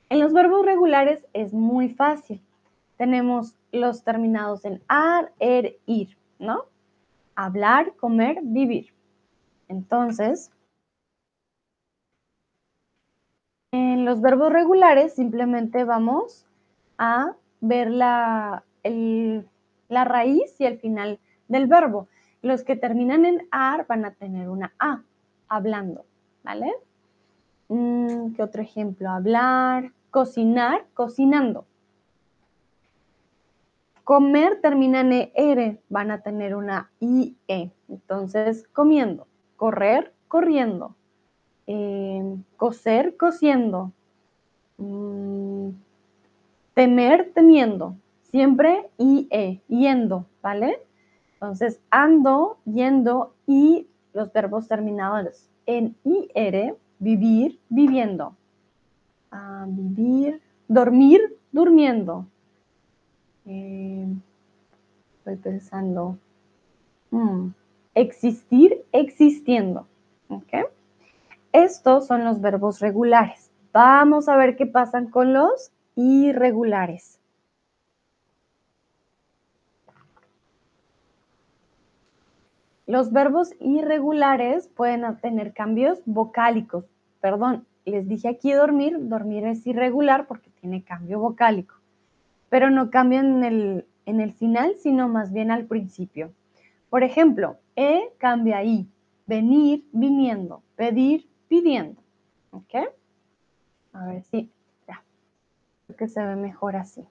En los verbos regulares es muy fácil. Tenemos los terminados en ar, er, ir, ¿no? Hablar, comer, vivir. Entonces, en los verbos regulares simplemente vamos a ver la, la raíz y el final del verbo. Los que terminan en ar van a tener una A, hablando, ¿vale? Mm, ¿Qué otro ejemplo? Hablar, cocinar, cocinando. Comer termina en ER, van a tener una IE. Entonces, comiendo. Correr, corriendo. Eh, coser, cosiendo. Mm, temer, temiendo. Siempre IE, yendo, ¿vale? Entonces, ando, yendo y los verbos terminados en IR vivir, viviendo. vivir, dormir, durmiendo. Eh, estoy pensando. Mm, existir, existiendo. Estos son los verbos regulares. Vamos a ver qué pasan con los irregulares. Los verbos irregulares pueden tener cambios vocálicos. Perdón, les dije aquí dormir, dormir es irregular porque tiene cambio vocálico, pero no cambia en el, en el final, sino más bien al principio. Por ejemplo, E cambia I, venir, viniendo, pedir, pidiendo. ¿Ok? A ver si, ya, creo que se ve mejor así.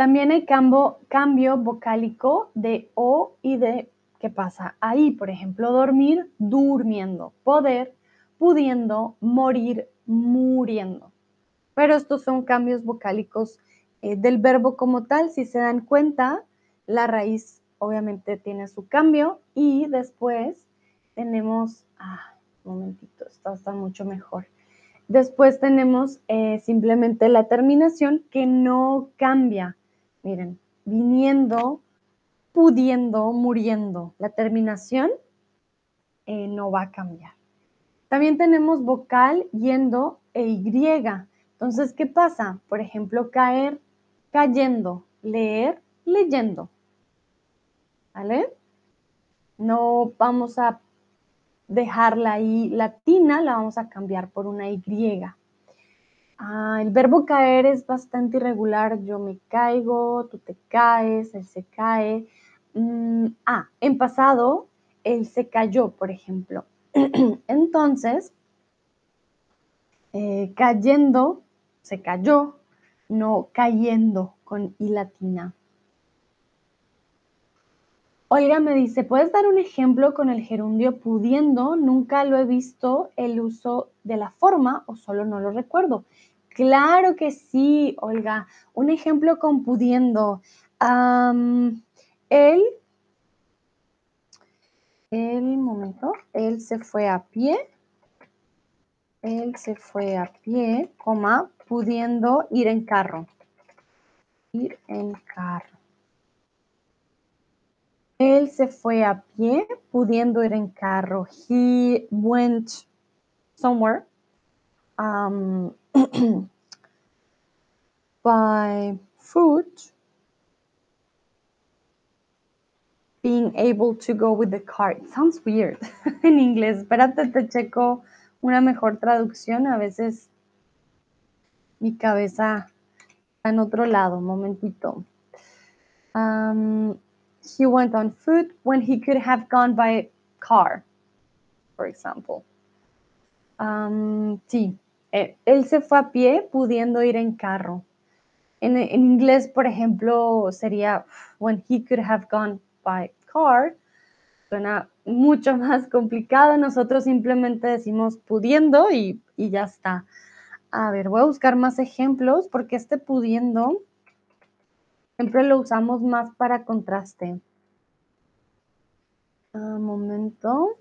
También hay cambio, vocálico de O y de ¿qué pasa? Ahí, por ejemplo, dormir, durmiendo, poder, pudiendo, morir, muriendo. Pero estos son cambios vocálicos eh, del verbo como tal. Si se dan cuenta, la raíz obviamente tiene su cambio y después tenemos, ah, un momentito, esto está mucho mejor. Después tenemos eh, simplemente la terminación que no cambia. Miren, viniendo, pudiendo, muriendo. La terminación eh, no va a cambiar. También tenemos vocal, yendo e y. Entonces, ¿qué pasa? Por ejemplo, caer, cayendo, leer, leyendo. ¿Vale? No vamos a dejarla ahí latina, la vamos a cambiar por una Y. Ah, el verbo caer es bastante irregular. Yo me caigo, tú te caes, él se cae. Mm, ah, en pasado, él se cayó, por ejemplo. <clears throat> Entonces, eh, cayendo, se cayó, no cayendo con I latina. Olga me dice, ¿puedes dar un ejemplo con el gerundio pudiendo? Nunca lo he visto el uso de la forma o solo no lo recuerdo. Claro que sí, Olga. Un ejemplo con pudiendo. él, el momento, él se fue a pie. Él se fue a pie, coma, pudiendo ir en carro. Ir en carro. Él se fue a pie, pudiendo ir en carro. He went somewhere um, <clears throat> by foot, being able to go with the car. It sounds weird <laughs> en inglés. Espérate, te checo una mejor traducción. A veces mi cabeza está en otro lado. momentito. Um, he went on foot when he could have gone by car, for example. Um, sí, eh, él se fue a pie pudiendo ir en carro. En, en, inglés, por ejemplo, sería when he could have gone by car. Suena mucho <laughs> más complicado. Nosotros simplemente decimos pudiendo y, y ya está. A ver, voy a buscar más ejemplos porque este pudiendo Siempre lo usamos más para contraste. Un momento.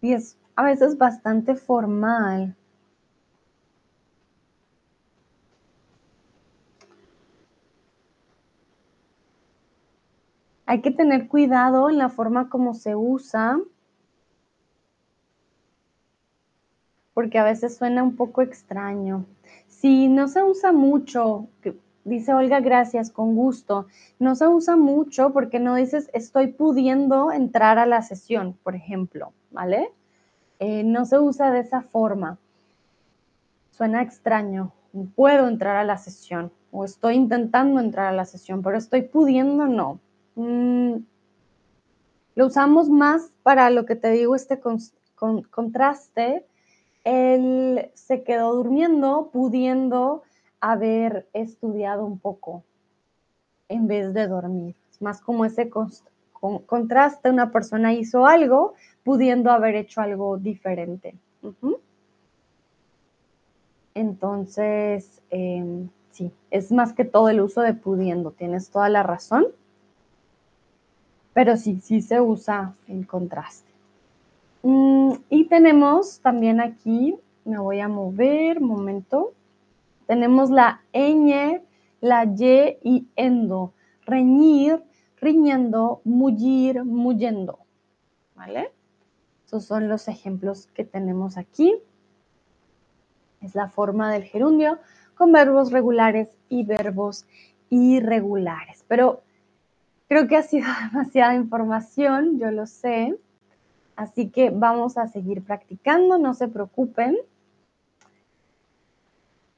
Y es a veces bastante formal. Hay que tener cuidado en la forma como se usa porque a veces suena un poco extraño. Si no se usa mucho, dice Olga, gracias, con gusto, no se usa mucho porque no dices estoy pudiendo entrar a la sesión, por ejemplo, ¿vale? Eh, no se usa de esa forma. Suena extraño, puedo entrar a la sesión o estoy intentando entrar a la sesión, pero estoy pudiendo, no. Mm, lo usamos más para lo que te digo, este contraste él se quedó durmiendo, pudiendo haber estudiado un poco en vez de dormir. Es más como ese contraste, una persona hizo algo, pudiendo haber hecho algo diferente. Entonces, em, sí, es más que todo el uso de pudiendo, tienes toda la razón. Pero sí, sí se usa en contraste. Mm, y tenemos también aquí, me voy a mover, momento. Tenemos la ñ, la y y endo. Reñir, riñendo, mullir, muyendo. ¿Vale? Esos son los ejemplos que tenemos aquí. Es la forma del gerundio con verbos regulares y verbos irregulares. Pero creo que ha sido <laughs> demasiada información, yo lo sé. Así que vamos a seguir practicando, no se preocupen.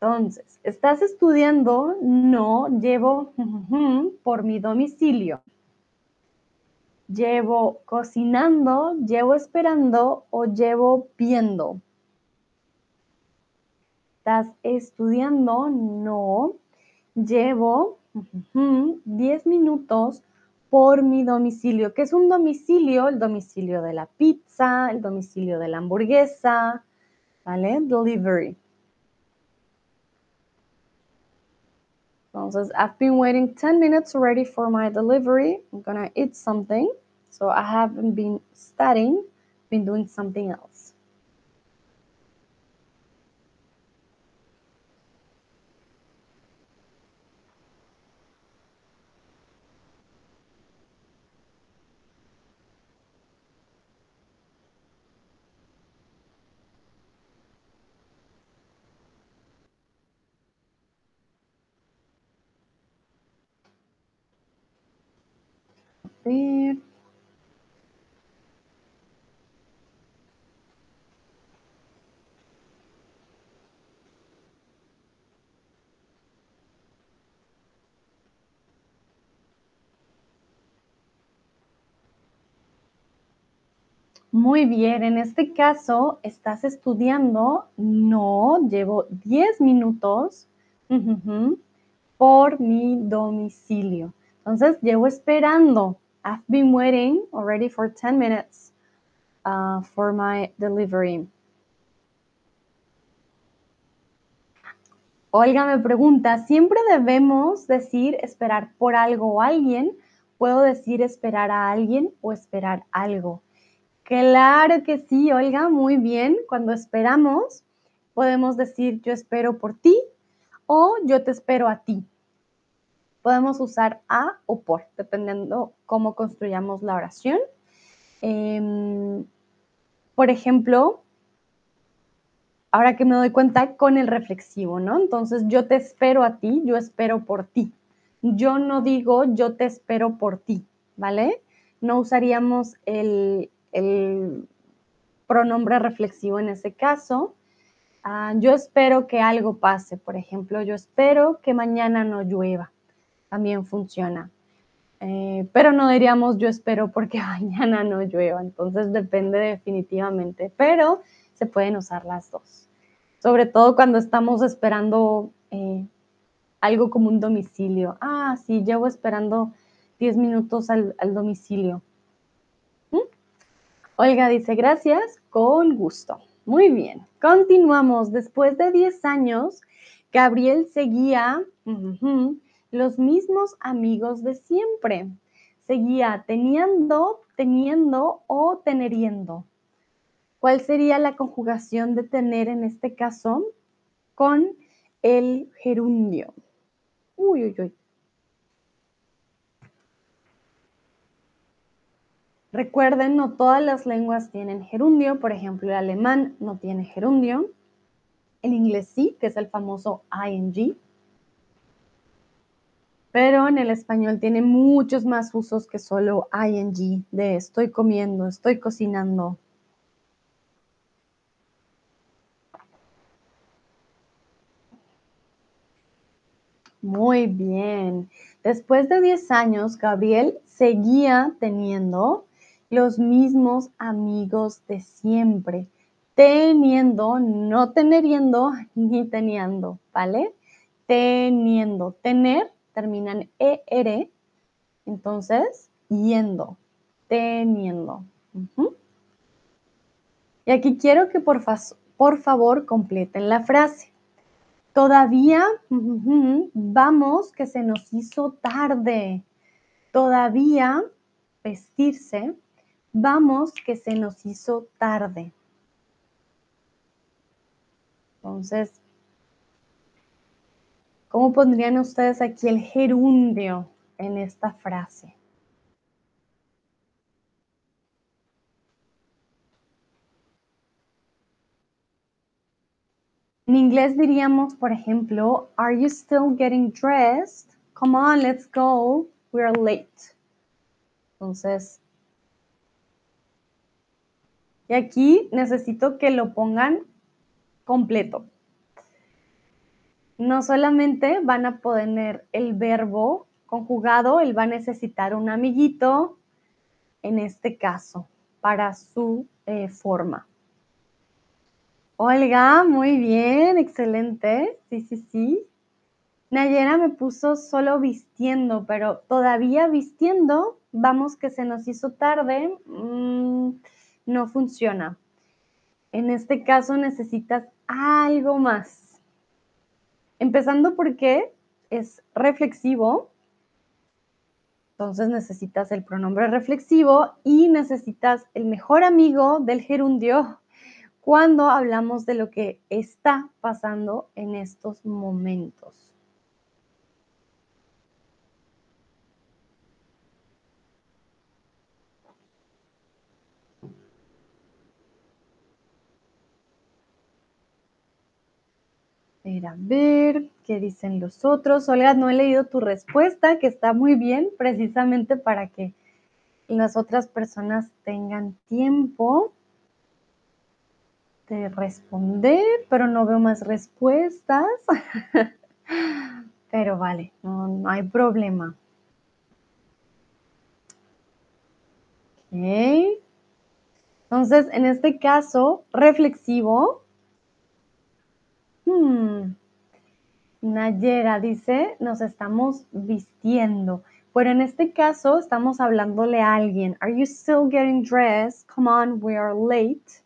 Entonces, ¿estás estudiando? No, llevo por mi domicilio. Llevo cocinando, llevo esperando o llevo viendo. ¿Estás estudiando? No. Llevo 10 minutos por mi domicilio. ¿Qué es un domicilio? El domicilio de la pizza, el domicilio de la hamburguesa, ¿vale? Delivery. Entonces, I've been waiting 10 minutes already for my delivery. I'm gonna eat something. So I haven't been studying, been doing something else. Muy bien, en este caso, ¿estás estudiando? No, llevo 10 minutos por mi domicilio. Entonces, llevo esperando. I've been waiting already for 10 minutes uh, for my delivery. Olga me pregunta, ¿siempre debemos decir esperar por algo o alguien? ¿Puedo decir esperar a alguien o esperar algo? Claro que sí, Olga, muy bien. Cuando esperamos, podemos decir yo espero por ti o yo te espero a ti. Podemos usar a o por, dependiendo cómo construyamos la oración. Eh, por ejemplo, ahora que me doy cuenta con el reflexivo, ¿no? Entonces, yo te espero a ti, yo espero por ti. Yo no digo yo te espero por ti, ¿vale? No usaríamos el, pronombre reflexivo en ese caso. Uh, yo espero que algo pase, por ejemplo, yo espero que mañana no llueva. También funciona. Eh, pero no diríamos yo espero porque <laughs> mañana no llueva, entonces depende definitivamente, pero se pueden usar las dos. Sobre todo cuando estamos esperando eh, algo como un domicilio. Ah, sí, llevo esperando 10 minutos al, domicilio. Olga dice, gracias, con gusto. Muy bien, continuamos. Después de 10 años, Gabriel seguía los mismos amigos de siempre. Seguía teniendo, teniendo o teneriendo. ¿Cuál sería la conjugación de tener en este caso con el gerundio? Uy, uy, uy. Recuerden, no todas las lenguas tienen gerundio, por ejemplo, el alemán no tiene gerundio, el inglés sí, que es el famoso ing, pero en el español tiene muchos más usos que solo ing, de estoy comiendo, estoy cocinando. Muy bien. Después de 10 años, Gabriel seguía teniendo los mismos amigos de siempre. Teniendo, no teneriendo <laughs> ni teniendo, ¿vale? Teniendo. Tener termina en ER, entonces, yendo, teniendo. Y aquí quiero que por, fa por favor completen la frase. Todavía vamos que se nos hizo tarde. Todavía vestirse Vamos que se nos hizo tarde. Entonces, ¿cómo pondrían ustedes aquí el gerundio en esta frase? En inglés diríamos, por ejemplo, Are you still getting dressed? Come on, let's go. We're late. Entonces, y aquí necesito que lo pongan completo. No solamente van a poner el verbo conjugado, él va a necesitar un amiguito, en este caso, para su eh, forma. Olga, muy bien, excelente. Sí, sí, sí. Nayera me puso solo vistiendo, pero todavía vistiendo, vamos que se nos hizo tarde. Mmm, no funciona. En este caso necesitas algo más. Empezando porque es reflexivo, entonces necesitas el pronombre reflexivo y necesitas el mejor amigo del gerundio cuando hablamos de lo que está pasando en estos momentos. A ver, ¿qué dicen los otros? Olga, no he leído tu respuesta, que está muy bien, precisamente para que las otras personas tengan tiempo de responder, pero no veo más respuestas. <laughs> pero vale, no, no hay problema. Ok. Entonces, en este caso, reflexivo, Hmm. Nayera dice, nos estamos vistiendo. Pero en este caso estamos hablándole a alguien. Are you still getting dressed? Come on, we are late.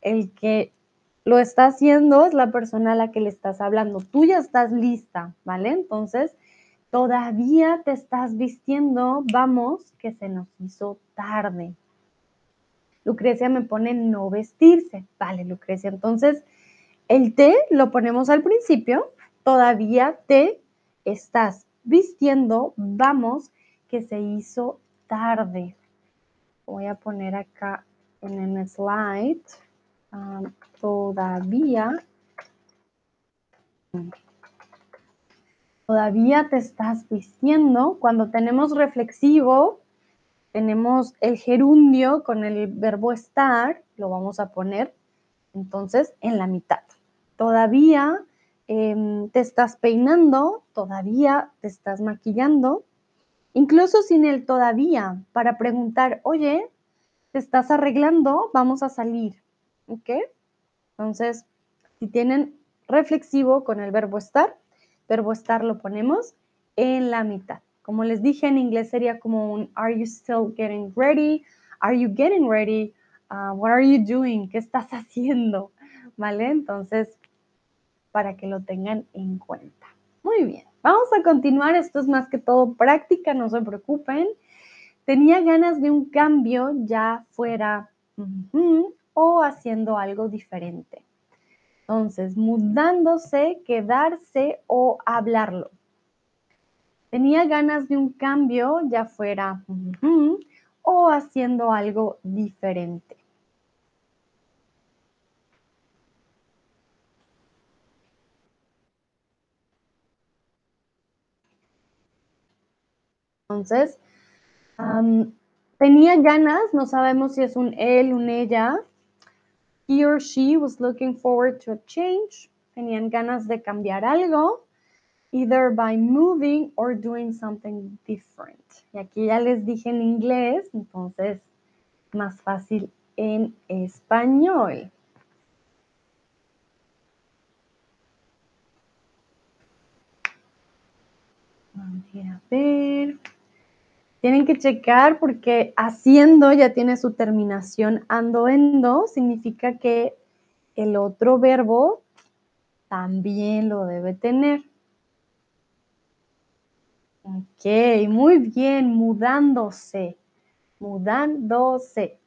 El que lo está haciendo es la persona a la que le estás hablando. Tú ya estás lista, ¿vale? Entonces, todavía te estás vistiendo. Vamos, que se nos hizo tarde. Lucrecia me pone no vestirse. Vale, Lucrecia. Entonces, el te lo ponemos al principio, todavía te estás vistiendo, vamos, que se hizo tarde. Voy a poner acá en el slide, um, todavía, todavía te estás vistiendo. Cuando tenemos reflexivo, tenemos el gerundio con el verbo estar, lo vamos a poner entonces en la mitad todavía em, te estás peinando, todavía te estás maquillando, incluso sin el todavía, para preguntar, oye, ¿te estás arreglando? Vamos a salir. ¿Ok? Entonces, si tienen reflexivo con el verbo estar, verbo estar lo ponemos en la mitad. Como les dije en inglés sería como un Are you still getting ready? Are you getting ready? Uh, what are you doing? ¿Qué estás <laughs> haciendo? ¿Vale? Entonces, para que lo tengan en cuenta. Muy bien, vamos a continuar. Esto es más que todo práctica, no se preocupen. Tenía ganas de un cambio, ya fuera o haciendo algo diferente. Entonces, mudándose, quedarse o hablarlo. Tenía ganas de un cambio, ya fuera o haciendo algo diferente. Entonces, tenía ganas, no sabemos si es un él, un ella. He or she was looking forward to a change. Tenían ganas de cambiar algo, either by moving or doing something different. Y aquí ya les dije en inglés, entonces más fácil en español. Vamos a ver. Tienen que checar porque haciendo ya tiene su terminación ando-endo, significa que el otro verbo también lo debe tener. Ok, muy bien, mudándose, mudándose.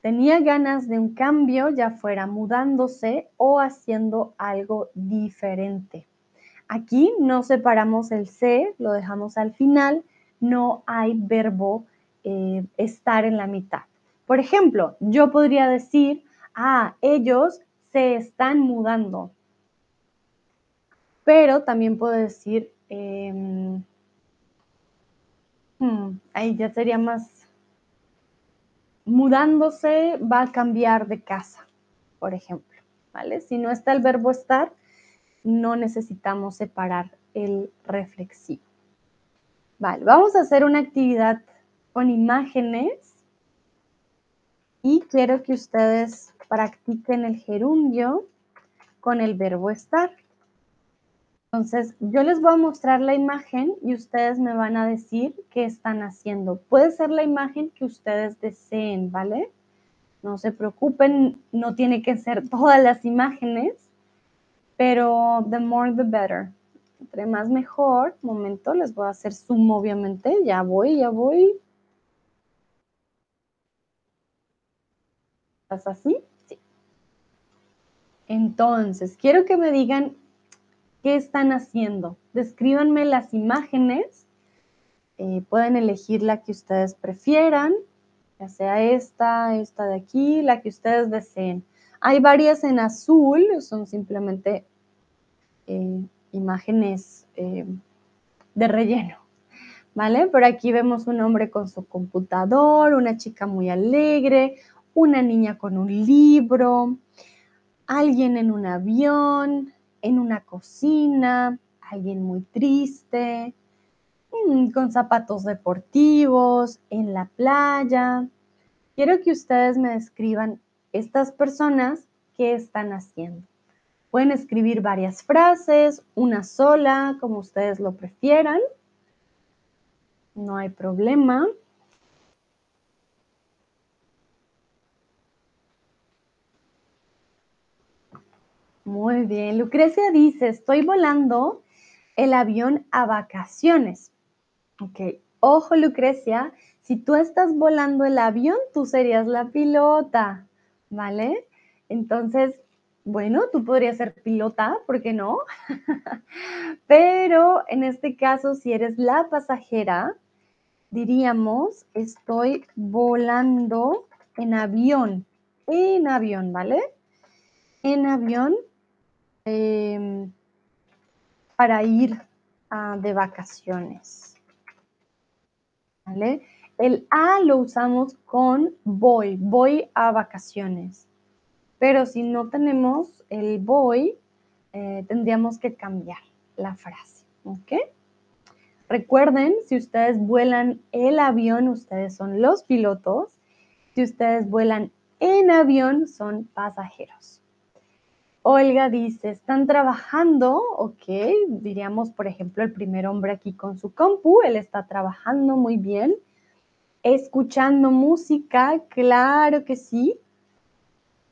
Tenía ganas de un cambio, ya fuera mudándose o haciendo algo diferente. Aquí no separamos el C, lo dejamos al final no hay verbo eh, estar en la mitad. Por ejemplo, yo podría decir, ah, ellos se están mudando. Pero también puedo decir, hmm, ahí ya sería más, mudándose va a cambiar de casa, por ejemplo, ¿vale? Si no está el verbo estar, no necesitamos separar el reflexivo. Vale, vamos a hacer una actividad con imágenes y quiero que ustedes practiquen el gerundio con el verbo estar. Entonces, yo les voy a mostrar la imagen y ustedes me van a decir qué están haciendo. Puede ser la imagen que ustedes deseen, ¿vale? No se preocupen, no tiene que ser <laughs> todas las imágenes, pero the more the better. Entre más mejor. Momento, les voy a hacer zoom, obviamente. Ya voy, ya voy. ¿Estás así? Sí. Entonces, quiero que me digan qué están haciendo. Descríbanme las imágenes. Eh, pueden elegir la que ustedes prefieran, ya sea esta, esta de aquí, la que ustedes deseen. Hay varias en azul, son simplemente eh, imágenes eh, de relleno, ¿vale? Pero aquí vemos un hombre con su computador, una chica muy alegre, una niña con un libro, alguien en un avión, en una cocina, alguien muy triste, mm, con zapatos deportivos, en la playa. Quiero que ustedes me describan estas personas qué están haciendo. Pueden escribir varias frases, una sola, como ustedes lo prefieran. No hay problema. Muy bien. Lucrecia dice, estoy volando el avión a vacaciones. Ok. Ojo, Lucrecia, si tú estás volando el avión, tú serías la pilota, ¿vale? Entonces, bueno, tú podrías ser pilota, ¿por qué no? <laughs> Pero en este caso, si eres la pasajera, diríamos, estoy volando en avión, en avión, ¿vale? En avión Em, para ir de vacaciones. ¿Vale? El a lo usamos con voy, voy a vacaciones. Pero si no tenemos el voy, eh, tendríamos que cambiar la frase. ¿Ok? Recuerden, si ustedes vuelan el avión, ustedes son los pilotos. Si ustedes vuelan en avión, son pasajeros. Olga dice, están trabajando, ok, diríamos, por ejemplo, el primer hombre aquí con su compu, él está trabajando muy bien. Escuchando música, claro que sí.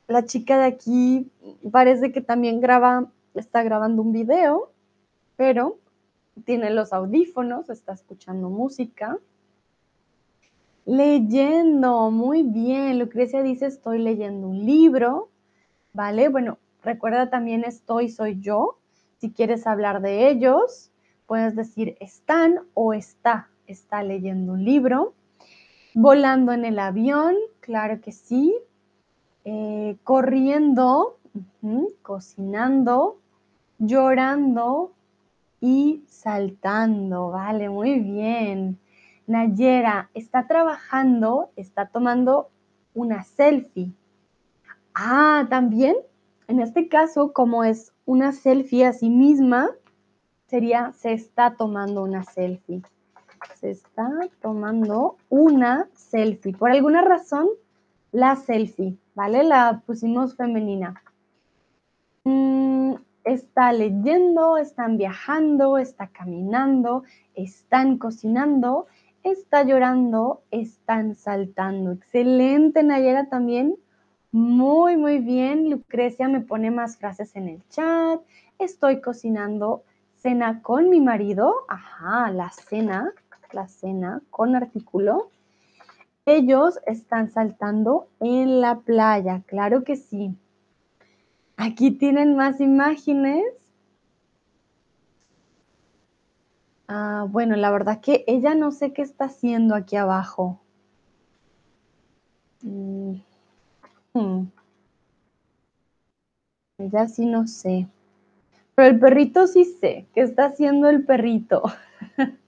La chica de aquí parece que también graba, está grabando un video, pero tiene los audífonos, está escuchando música. Leyendo, muy bien. Lucrecia dice, estoy leyendo un libro, ¿vale? Bueno, Recuerda también estoy, soy yo. Si quieres hablar de ellos, puedes decir están o está. Está leyendo un libro. Volando en el avión, claro que sí. Eh, corriendo, cocinando, llorando y saltando. Vale, muy bien. Nayera está trabajando, está tomando una selfie. Ah, también en este caso, como es una selfie a sí misma, sería se está tomando una selfie. Se está tomando una selfie. Por alguna razón, la selfie, ¿vale? La pusimos femenina. Mm, está leyendo, están viajando, está caminando, están cocinando, está llorando, están saltando. Excelente, Nayera, también muy, muy bien. Lucrecia me pone más frases en el chat. Estoy cocinando cena con mi marido. Ajá, la cena, la cena con artículo. Ellos están saltando en la playa, claro que sí. Aquí tienen más imágenes. Ah, bueno, la verdad que ella no sé qué está haciendo aquí abajo. Mm, Hmm. Ya sí no sé. Pero el perrito sí sé. ¿Qué está haciendo el perrito? <laughs>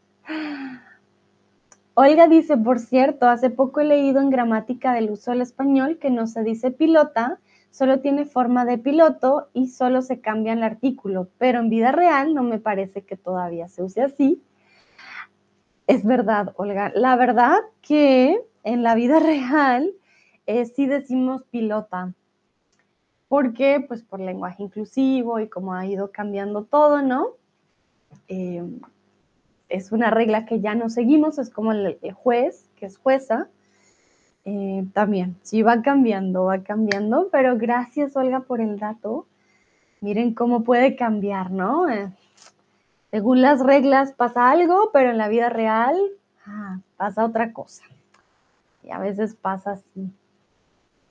Olga dice, por cierto, hace poco he leído en gramática del uso del español que no se dice pilota, solo tiene forma de piloto y solo se cambia el artículo, pero en vida real no me parece que todavía se use así. Es verdad, Olga. La verdad que en la vida <laughs> real eh, sí decimos pilota. porque Pues por lenguaje inclusivo y como ha ido cambiando todo, ¿no? Eh, es una regla que ya no seguimos, es como el, juez, que es jueza. Eh, también, sí va cambiando, va cambiando, pero gracias Olga por el dato. Miren cómo puede cambiar, ¿no? Según las reglas pasa algo, pero en la vida real ah, pasa otra cosa. Y a veces pasa así.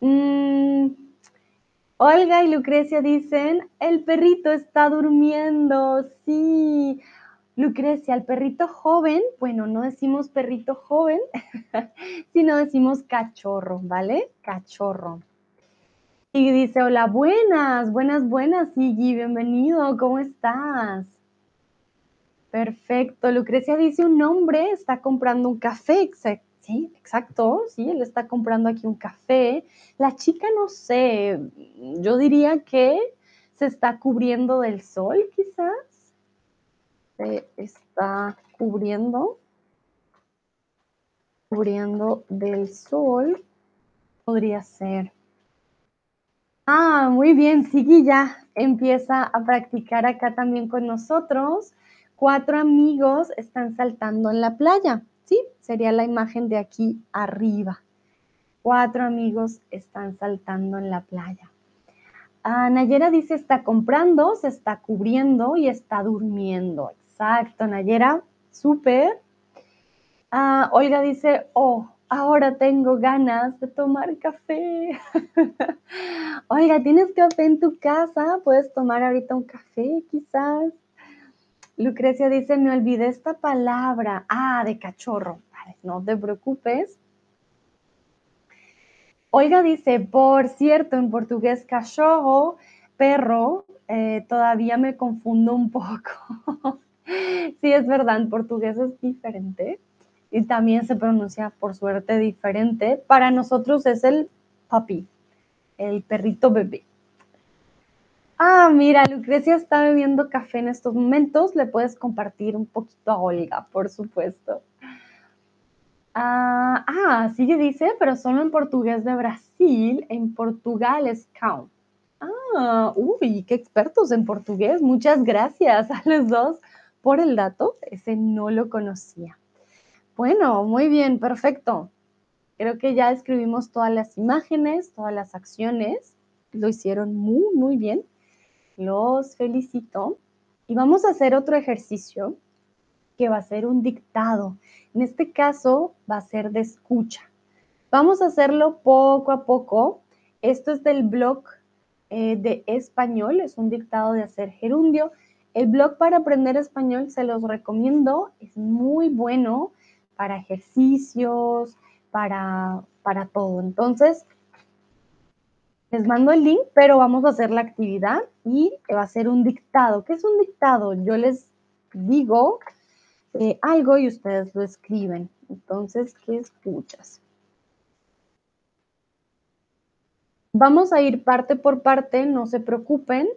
Mm, Olga y Lucrecia dicen, el perrito está durmiendo. Sí. Lucrecia, el perrito joven, bueno, no decimos perrito joven, <laughs> sino decimos cachorro, ¿vale? Cachorro. Y dice, hola, buenas, buenas, buenas, Iggy, bienvenido, ¿cómo estás? Perfecto, Lucrecia dice un hombre está comprando un café, sí, exacto, sí, él está comprando aquí un café. La chica, no sé, yo diría que se está cubriendo del sol, quizás. Se está cubriendo, cubriendo del sol, podría ser. Ah, muy bien, Sigui ya empieza a practicar acá también con nosotros. Cuatro amigos están saltando en la playa, ¿sí? Sería la imagen de aquí arriba. Cuatro amigos están saltando en la playa. Ah, Nayera dice está comprando, se está cubriendo y está durmiendo. Exacto, Nayera, súper. Ah, Olga dice, oh, ahora tengo ganas de tomar café. <laughs> Oiga, ¿tienes café en tu casa? ¿Puedes tomar ahorita un café quizás? Lucrecia dice, me olvidé esta palabra. Ah, de cachorro. No te preocupes. Olga dice, por cierto, en portugués cachorro, perro, eh, todavía me confundo un poco. <laughs> <laughs> sí, es verdad, en portugués es diferente y también se pronuncia por suerte diferente. Para nosotros es el puppy, el perrito bebé. Ah, mira, Lucrecia está bebiendo café en estos momentos. Le puedes compartir un poquito a Olga, por supuesto. Ah, ah, sigue dice, pero solo en portugués de Brasil. En Portugal es cão. Ah, uy, qué expertos en portugués. Muchas gracias a los dos por el dato. Ese no lo conocía. Bueno, muy bien, perfecto. Creo que ya escribimos todas las imágenes, todas las acciones. Lo hicieron muy, muy bien. Los felicito. Y vamos a hacer otro ejercicio que va a ser un dictado. En este caso va a ser de escucha. Vamos a hacerlo poco a poco. Esto es del blog eh, de español, es un dictado de hacer gerundio. El blog para aprender español se los recomiendo, es muy bueno para ejercicios, para, para todo. Entonces, les mando el link, pero vamos a hacer la actividad y va a ser un dictado. ¿Qué es un dictado? Yo les digo eh, algo y ustedes lo escriben. Entonces, ¿qué escuchas? Vamos a ir parte por parte, no se preocupen,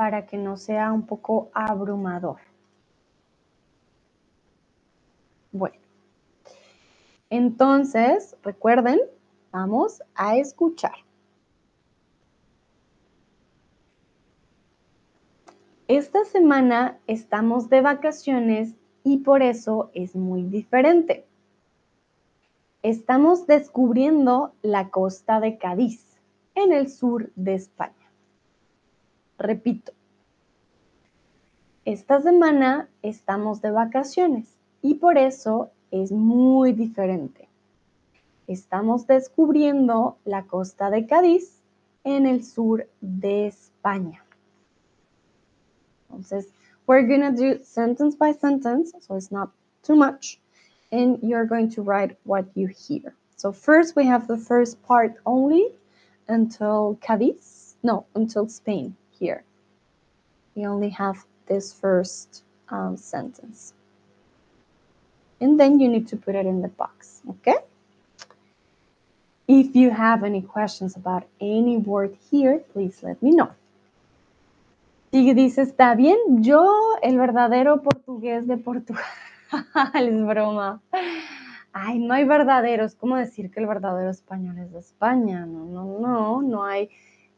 para que no sea un poco abrumador. Bueno, entonces, recuerden, vamos a escuchar. Esta semana estamos de vacaciones y por eso es muy diferente. Estamos descubriendo la costa de Cádiz, en el sur de España. Repito, esta semana estamos de vacaciones y por eso es muy diferente. Estamos descubriendo la costa de Cádiz en el sur de España. Entonces, we're going to do sentence by sentence, so it's not too much, and you're going to write what you hear. So first we have the first part only until Cadiz, no, until Spain here. We only have this first um, sentence and then you need to put it in the box, okay? If you have any questions about any word here, please let me know. Y dice, está bien, yo el verdadero portugués de Portugal. <laughs> es broma. Ay, no hay verdadero, es como decir que el verdadero español es de España. No, no, no, no hay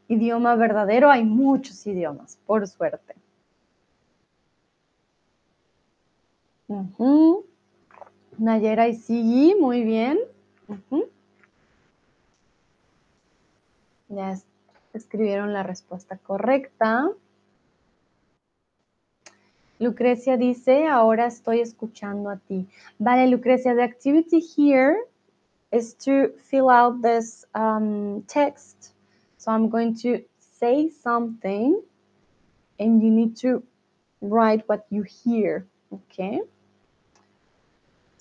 idioma verdadero, hay muchos idiomas, por suerte. Uh Nayera y Sigi, muy bien. Ya escribieron la respuesta correcta. Lucrecia dice, ahora estoy escuchando a ti. Vale, Lucrecia, the activity here is to fill out this um, text. So I'm going to say something and you need to write what you hear, okay?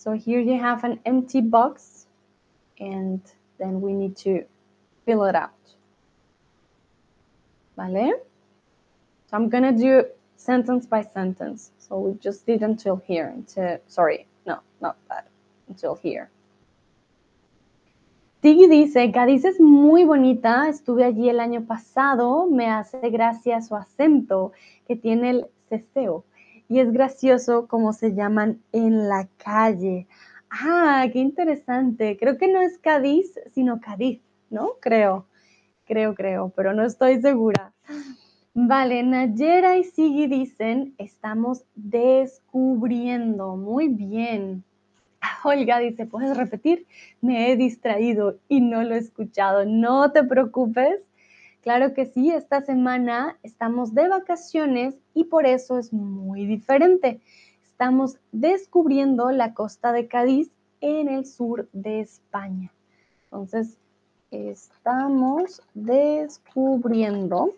So here you have an empty box and then we need to fill it out. Vale? So I'm gonna do sentence by sentence. So we just did until here, until, sorry, no, not that, until here. Tiggy dice, Cádiz es muy bonita, estuve allí el año pasado, me hace gracia su acento que tiene el ceseo y es gracioso como se llaman en la calle. Ah, qué interesante. Creo que no es Cádiz, sino Cádiz, ¿no? Creo, creo, creo, pero no estoy segura. Vale, Nayera y Sigi dicen, estamos descubriendo. Muy bien. <laughs> Olga dice, ¿puedes repetir? Me he distraído y no lo he escuchado. No te preocupes. Claro que sí, esta semana estamos de vacaciones y por eso es muy diferente. Estamos descubriendo la costa de Cádiz en el sur de España. Entonces, estamos descubriendo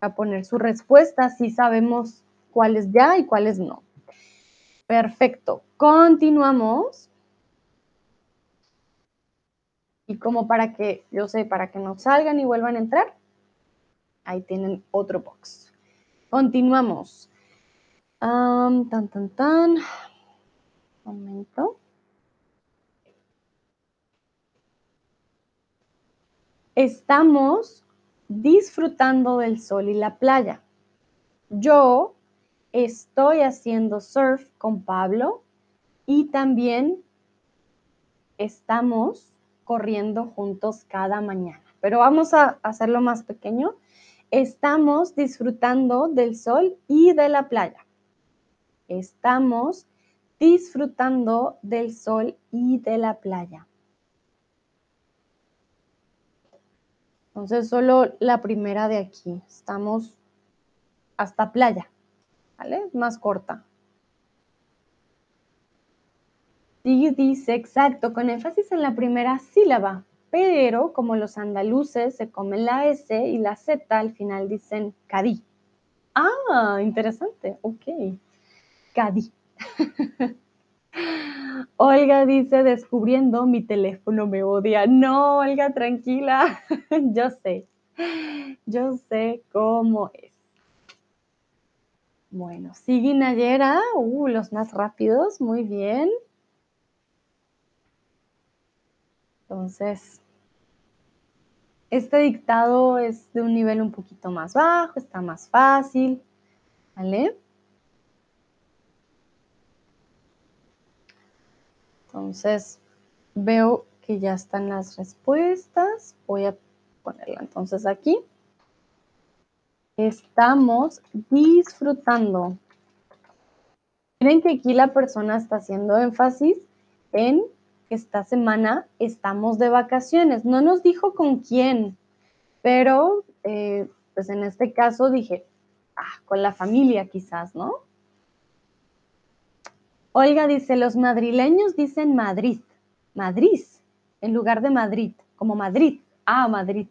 a poner su respuesta si sabemos cuáles ya y cuáles no. Perfecto. Continuamos. Y como para que, yo sé, para que no salgan y vuelvan a entrar, ahí tienen otro box. Continuamos. tan, tan, tan. Momento. Estamos disfrutando del sol y la playa. Yo estoy haciendo surf con Pablo y también estamos corriendo juntos cada mañana. Pero vamos a hacerlo más pequeño. Estamos disfrutando del sol y de la playa. Estamos disfrutando del sol y de la playa. Entonces, solo la primera de aquí. Estamos hasta playa, ¿vale? Más corta. Y dice, exacto, con énfasis en la primera sílaba, pero como los andaluces se comen la S y la Z, al final dicen cadí. Ah, interesante, ok. Cadí. <laughs> Olga dice, descubriendo mi teléfono me odia. No, Olga, tranquila. <laughs> yo sé. Yo sé cómo es. Bueno, sigue Nayera. Uh, los más rápidos. Muy bien. Entonces, este dictado es de un nivel un poquito más bajo, está más fácil. ¿Vale? Entonces, veo que ya están las respuestas. Voy a ponerla entonces aquí. Estamos disfrutando. Miren que aquí la persona está haciendo énfasis en esta semana estamos de vacaciones. No nos dijo con quién, pero eh, pues en este caso dije, ah, con la familia quizás, ¿no? Olga dice, los madrileños dicen Madrid, Madrid, en lugar de Madrid, como Madrid. Ah, Madrid.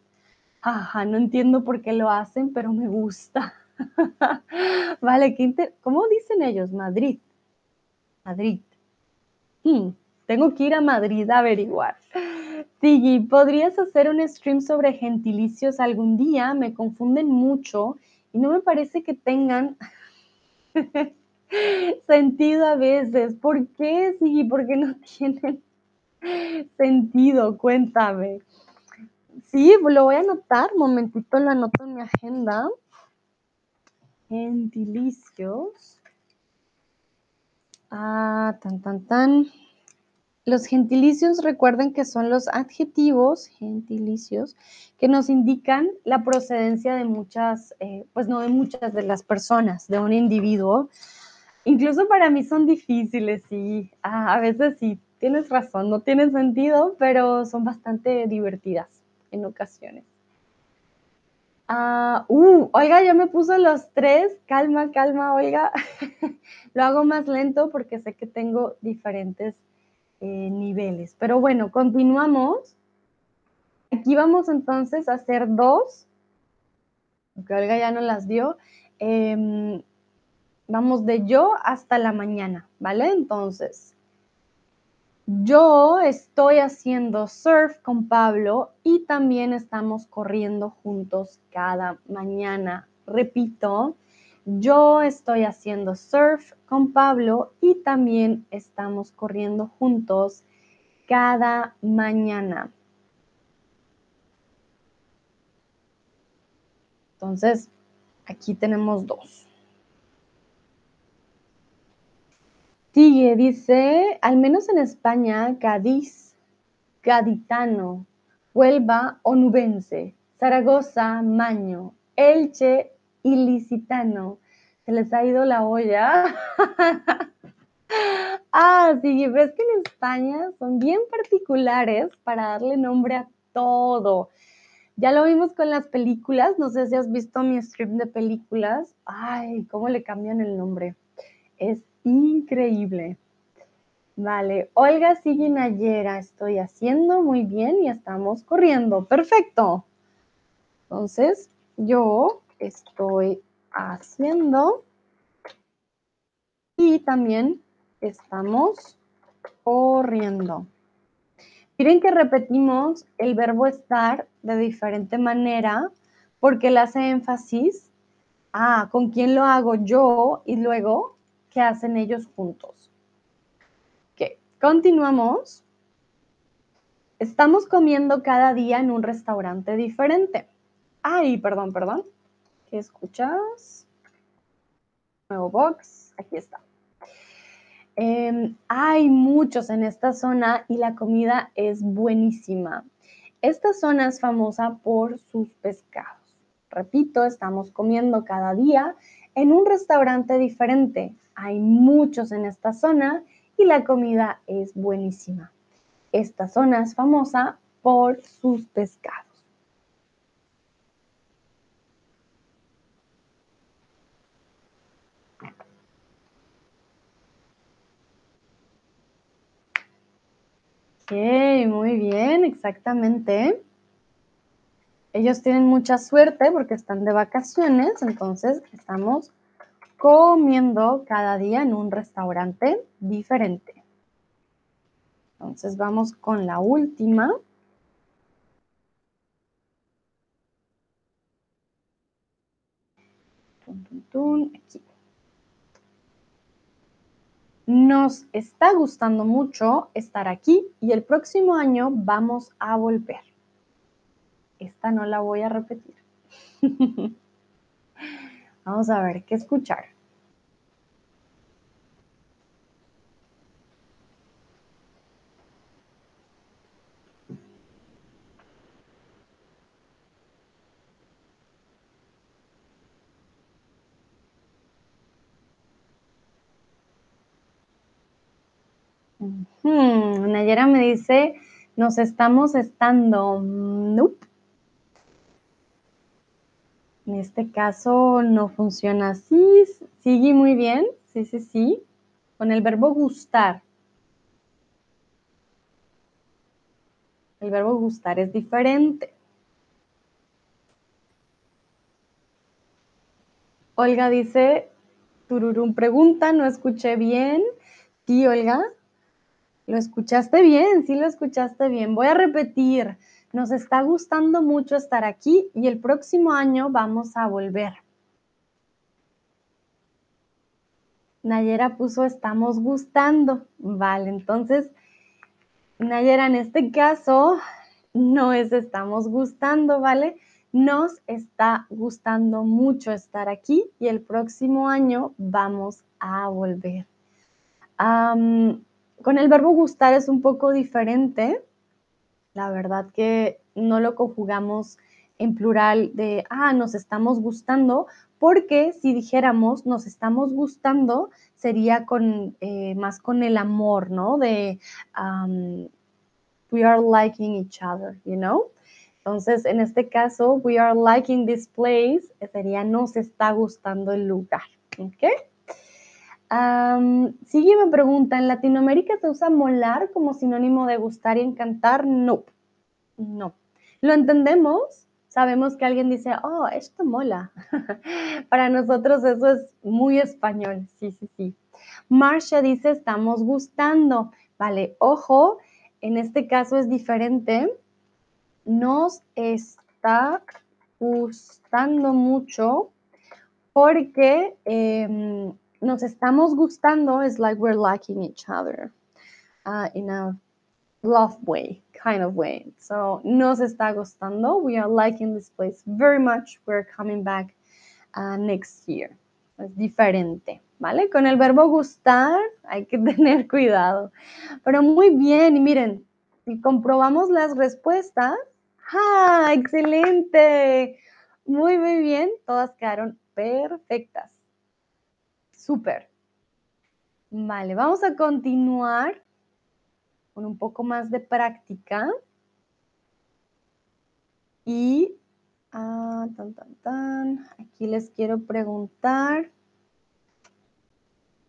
Ajá, no entiendo por qué lo hacen, pero me gusta. <laughs> vale, ¿cómo dicen ellos? Madrid. Madrid. Hmm, tengo que ir a Madrid a averiguar. Tigi, ¿podrías hacer un stream sobre gentilicios algún día? Me confunden mucho y no me parece que tengan <laughs> sentido a veces. ¿Por qué sí? ¿Por qué no tienen sentido? Cuéntame. Sí, lo voy a anotar. Momentito lo anoto en mi agenda. Gentilicios. Ah, tan, tan, tan. Los gentilicios, recuerden que son los adjetivos, gentilicios, que nos indican la procedencia de muchas, eh, pues no de muchas de las personas, de un individuo. Incluso para mí son difíciles y a veces sí, tienes razón, no tienen sentido, pero son bastante divertidas en ocasiones. Ah, uh, Olga ya me puso los tres. Calma, calma, Olga. <laughs> Lo hago más lento porque sé que tengo diferentes eh, niveles. Pero bueno, continuamos. Aquí vamos entonces a hacer dos. Que Olga ya no las dio. Em, vamos de yo hasta la mañana, ¿vale? Entonces, yo estoy haciendo surf con Pablo y también estamos corriendo juntos cada mañana. Repito, yo estoy haciendo surf con Pablo y también estamos corriendo juntos cada mañana. Entonces, aquí tenemos dos. Sigue, dice, al menos en España, Cádiz, gaditano, Huelva, onubense, Zaragoza, maño, Elche, ilicitano. Se les ha ido la olla. <laughs> ah, sí, ves que en España son bien particulares para darle nombre a todo. Ya lo vimos con las películas, no sé si has visto mi stream de películas. Ay, cómo le cambian el nombre. Es increíble. Vale, Olga sigue Nayera, estoy haciendo muy bien y estamos corriendo. Perfecto. Entonces, yo estoy haciendo y también estamos corriendo. Miren que repetimos el verbo estar de diferente manera porque le hace énfasis a con quién lo hago yo y luego qué hacen ellos juntos. Ok, continuamos. Estamos comiendo cada día en un restaurante diferente. Ay, perdón, perdón. ¿Qué escuchas? Nuevo box. Aquí está. Em, hay muchos en esta zona y la comida es buenísima. Esta zona es famosa por sus pescados. Repito, estamos comiendo cada día en un restaurante diferente. Hay muchos en esta zona y la comida es buenísima. Esta zona es famosa por sus pescados. Ok, muy bien, exactamente. Ellos tienen mucha suerte porque están de vacaciones, entonces estamos comiendo cada día en un restaurante diferente. Entonces vamos con la última. Aquí. Nos está gustando mucho estar aquí y el próximo año vamos a volver. Esta no la voy a repetir. <laughs> Vamos a ver qué escuchar. Nayera me dice, nos estamos estando. Nope. En este caso no funciona así. Sigue muy bien. Sí, sí, sí. Con el verbo gustar. El verbo gustar es diferente. Olga dice, Tururum pregunta, no escuché bien. Sí, Olga, lo escuchaste bien, sí lo escuchaste bien. Voy a repetir, nos está gustando mucho estar aquí y el próximo año vamos a volver. Nayera puso estamos gustando. Vale, entonces, Nayera, en este caso, no es estamos gustando, ¿vale? Nos está gustando mucho estar aquí y el próximo año vamos a volver. Con el verbo gustar es un poco diferente. La verdad que no lo conjugamos en plural de, ah, nos estamos gustando, porque si dijéramos nos estamos gustando, sería con, eh, más con el amor, ¿no? De, we are liking each other, you know? Entonces, en este caso, we are liking this place, sería nos está gustando el lugar. ¿Ok? Sigue me pregunta, ¿en Latinoamérica se usa molar como sinónimo de gustar y encantar? No, no. ¿Lo entendemos? Sabemos que alguien dice, oh, esto mola. <laughs> Para nosotros eso es muy español, sí, sí, sí. Marcia dice, estamos gustando. Vale, ojo, en este caso es diferente. Nos está gustando mucho porque em, nos estamos gustando is like we're liking each other uh, in a love way, kind of way. So, nos está gustando. We are liking this place very much. We're coming back uh, next year. Es diferente, ¿vale? Con el verbo gustar hay que <laughs> tener cuidado. Pero muy bien, y miren, si comprobamos las respuestas, ¡ah! ¡Excelente! Muy, muy bien, todas quedaron perfectas. Súper. Vale, vamos a continuar con un poco más de práctica. Y ah, tan, tan, tan. aquí les quiero preguntar.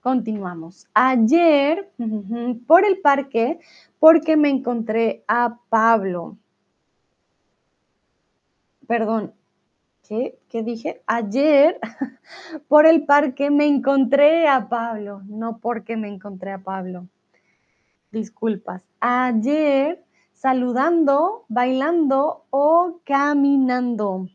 Continuamos. Ayer <laughs> por el parque, porque me encontré a Pablo. Perdón, ¿Qué, dije? Ayer <laughs> por el parque me encontré a Pablo, no porque me encontré a Pablo. Disculpas. Ayer saludando, bailando o caminando.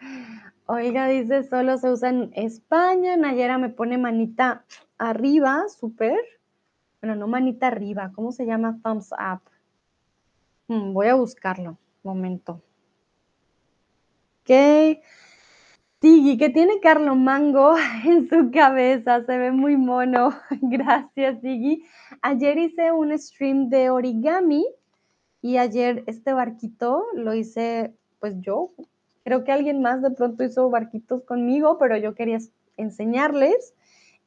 <sighs> Oiga, dice, solo se usa en España. Nayera me pone manita arriba, súper. Bueno, no manita arriba, ¿cómo se llama? Thumbs up. Mm, voy a buscarlo. Momento. Ok. Tigi, que tiene Carlo Mango <laughs> en su cabeza, se ve muy mono. <laughs> Gracias, Tigi. Ayer hice un stream de origami y ayer este barquito lo hice, pues yo. Creo que alguien más de pronto hizo barquitos conmigo, pero yo quería enseñarles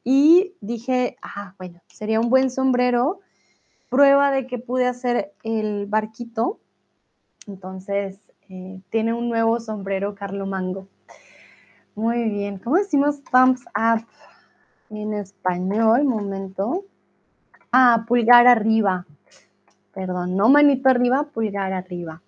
y dije, ah, bueno, sería un buen sombrero prueba de que pude hacer el barquito. Entonces, eh, tiene un nuevo sombrero Carlo Mango. Muy bien. ¿Cómo decimos thumbs up en español? Momento. Ah, pulgar arriba. Perdón, no manito arriba, pulgar arriba.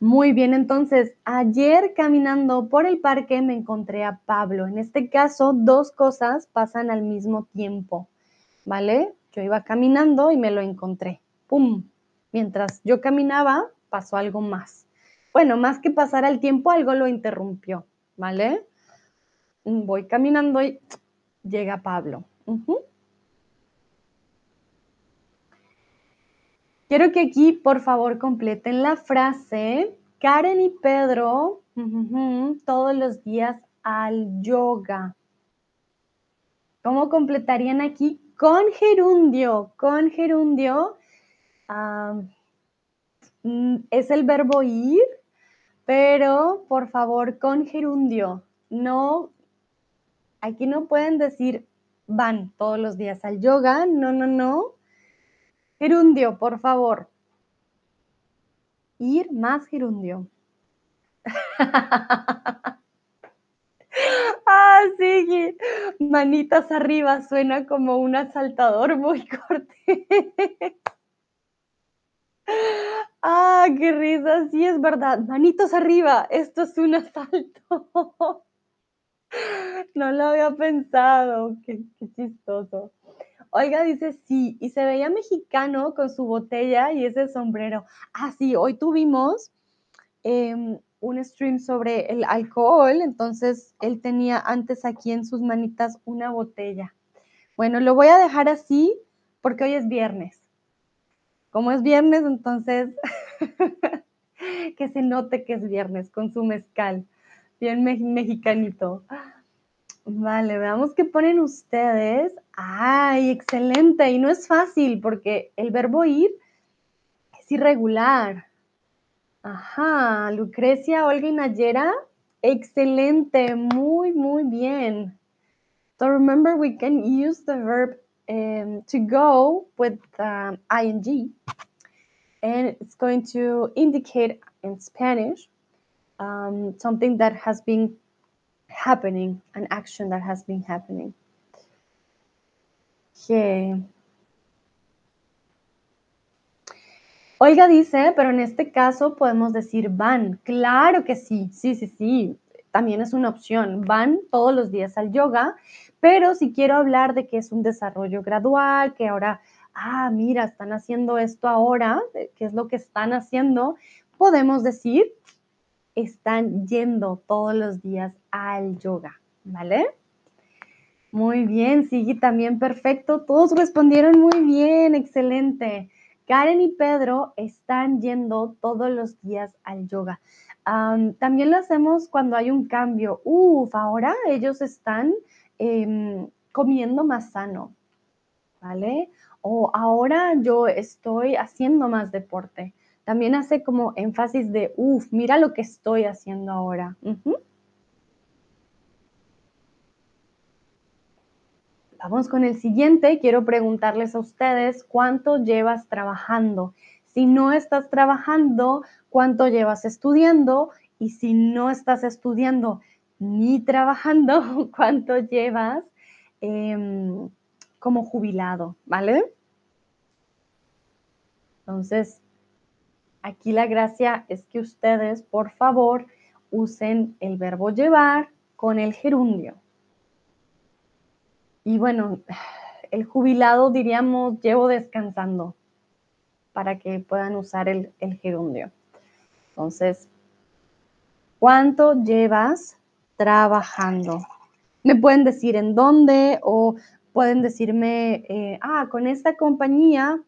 Muy bien, entonces, ayer caminando por el parque me encontré a Pablo. En este caso, dos cosas pasan al mismo tiempo, ¿vale? Yo iba caminando y me lo encontré. ¡Pum! Mientras yo caminaba, pasó algo más. Bueno, más que pasar el tiempo, algo lo interrumpió, ¿vale? Voy caminando y llega Pablo. Quiero que aquí, por favor, completen la frase. Karen y Pedro todos los días al yoga. ¿Cómo completarían aquí con gerundio, con gerundio mm, es el verbo ir, pero por favor con gerundio. No, aquí no pueden decir van todos los días al yoga, no, no, no. Gerundio, por favor. Ir más gerundio. <laughs> Ah, sí, manitas arriba suena como un asaltador muy <laughs> corte. Ah, qué risa, sí es verdad. Manitos arriba, esto es un asalto. No lo había pensado, qué, chistoso. Oiga dice sí, y se veía mexicano con su botella y ese sombrero. Ah, sí, hoy tuvimos em, un stream sobre el alcohol, entonces él tenía antes aquí en sus manitas una botella. Bueno, lo voy a dejar así porque hoy es viernes. Como es viernes, entonces <laughs> que se note que es viernes con su mezcal, bien mexicanito. Vale, veamos qué ponen ustedes. ¡Ay, excelente! Y no es fácil porque el verbo ir es irregular. Ajá, Lucrecia, Olga y Nayera, excelente, muy, muy bien. So remember, we can use the verb um, to go with um, ing, and it's going to indicate in Spanish um, something that has been happening, an action that has been happening. Okay. Olga dice, pero en este caso podemos decir van. Claro que sí, sí, sí, sí. También es una opción. Van todos los días al yoga, pero si quiero hablar de que es un desarrollo gradual, que ahora, ah, mira, están haciendo esto ahora, ¿qué es lo que están haciendo? Podemos decir, están yendo todos los días al yoga, ¿vale? Muy bien, Sigui, también perfecto. Todos respondieron muy bien, excelente. Karen y Pedro están yendo todos los días al yoga. también lo hacemos cuando hay un cambio. Uf, ahora ellos están em, comiendo más sano, ¿vale? O ahora yo estoy haciendo más deporte. También hace como énfasis de, uf, mira lo que estoy haciendo ahora. Vamos con el siguiente. Quiero preguntarles a ustedes cuánto llevas trabajando. Si no estás trabajando, cuánto llevas estudiando. Y si no estás estudiando ni trabajando, <laughs> cuánto llevas em, como jubilado, ¿vale? Entonces, aquí la gracia es que ustedes, por favor, usen el verbo llevar con el gerundio. Y bueno, el jubilado diríamos llevo descansando para que puedan usar el, gerundio. Entonces, ¿cuánto llevas trabajando? Me pueden decir en dónde o pueden decirme, eh, ah, con esta compañía,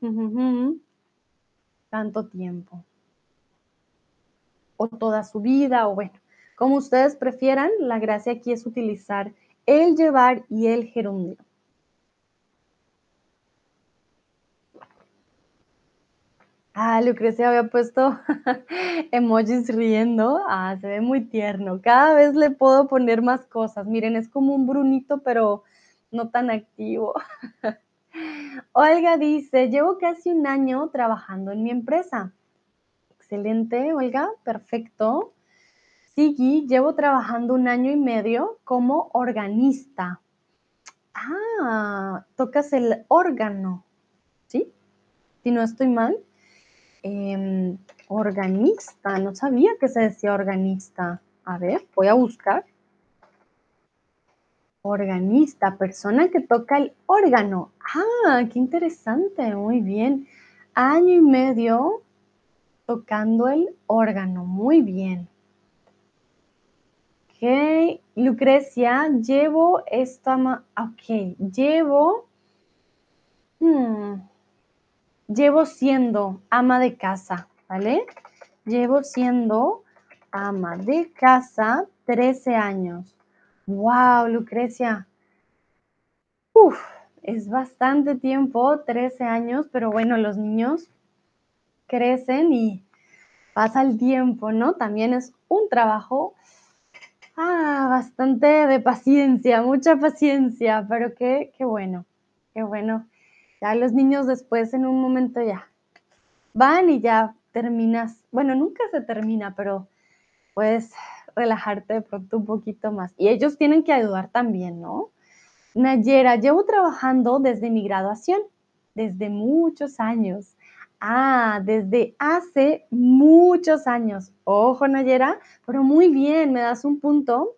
tanto tiempo. O toda su vida, o bueno, como ustedes prefieran, la gracia aquí es utilizar el llevar y el gerundio. Ah, Lucrecia había puesto <laughs> emojis riendo. Ah, se ve muy tierno. Cada vez le puedo poner más cosas. Miren, es como un brunito, pero no tan activo. <laughs> Olga dice, llevo casi un año trabajando en mi empresa. Excelente, Olga, perfecto. Sigui, llevo trabajando un año y medio como organista. Ah, tocas el órgano, ¿sí? Si no estoy mal. Em, organista, no sabía que se decía organista. A ver, voy a buscar. Organista, persona que toca el órgano. Ah, qué interesante, muy bien. Año y medio tocando el órgano, muy bien. Ok, Lucrecia, llevo esta, ok, llevo, hmm, llevo siendo ama de casa, ¿vale? Llevo siendo ama de casa 13 años. Wow, Lucrecia. Es bastante tiempo, 13 años, pero bueno, los niños crecen y pasa el tiempo, ¿no? También es un trabajo Ah, bastante de paciencia, mucha paciencia, pero qué, qué bueno, qué bueno. Ya los niños después en un momento ya van y ya terminas, bueno, nunca se termina, pero puedes relajarte de pronto un poquito más. Y ellos tienen que ayudar también, ¿no? Nayera, llevo trabajando desde mi graduación, desde muchos años. Ah, desde hace muchos años. Ojo, Nayera, pero muy bien, me das un punto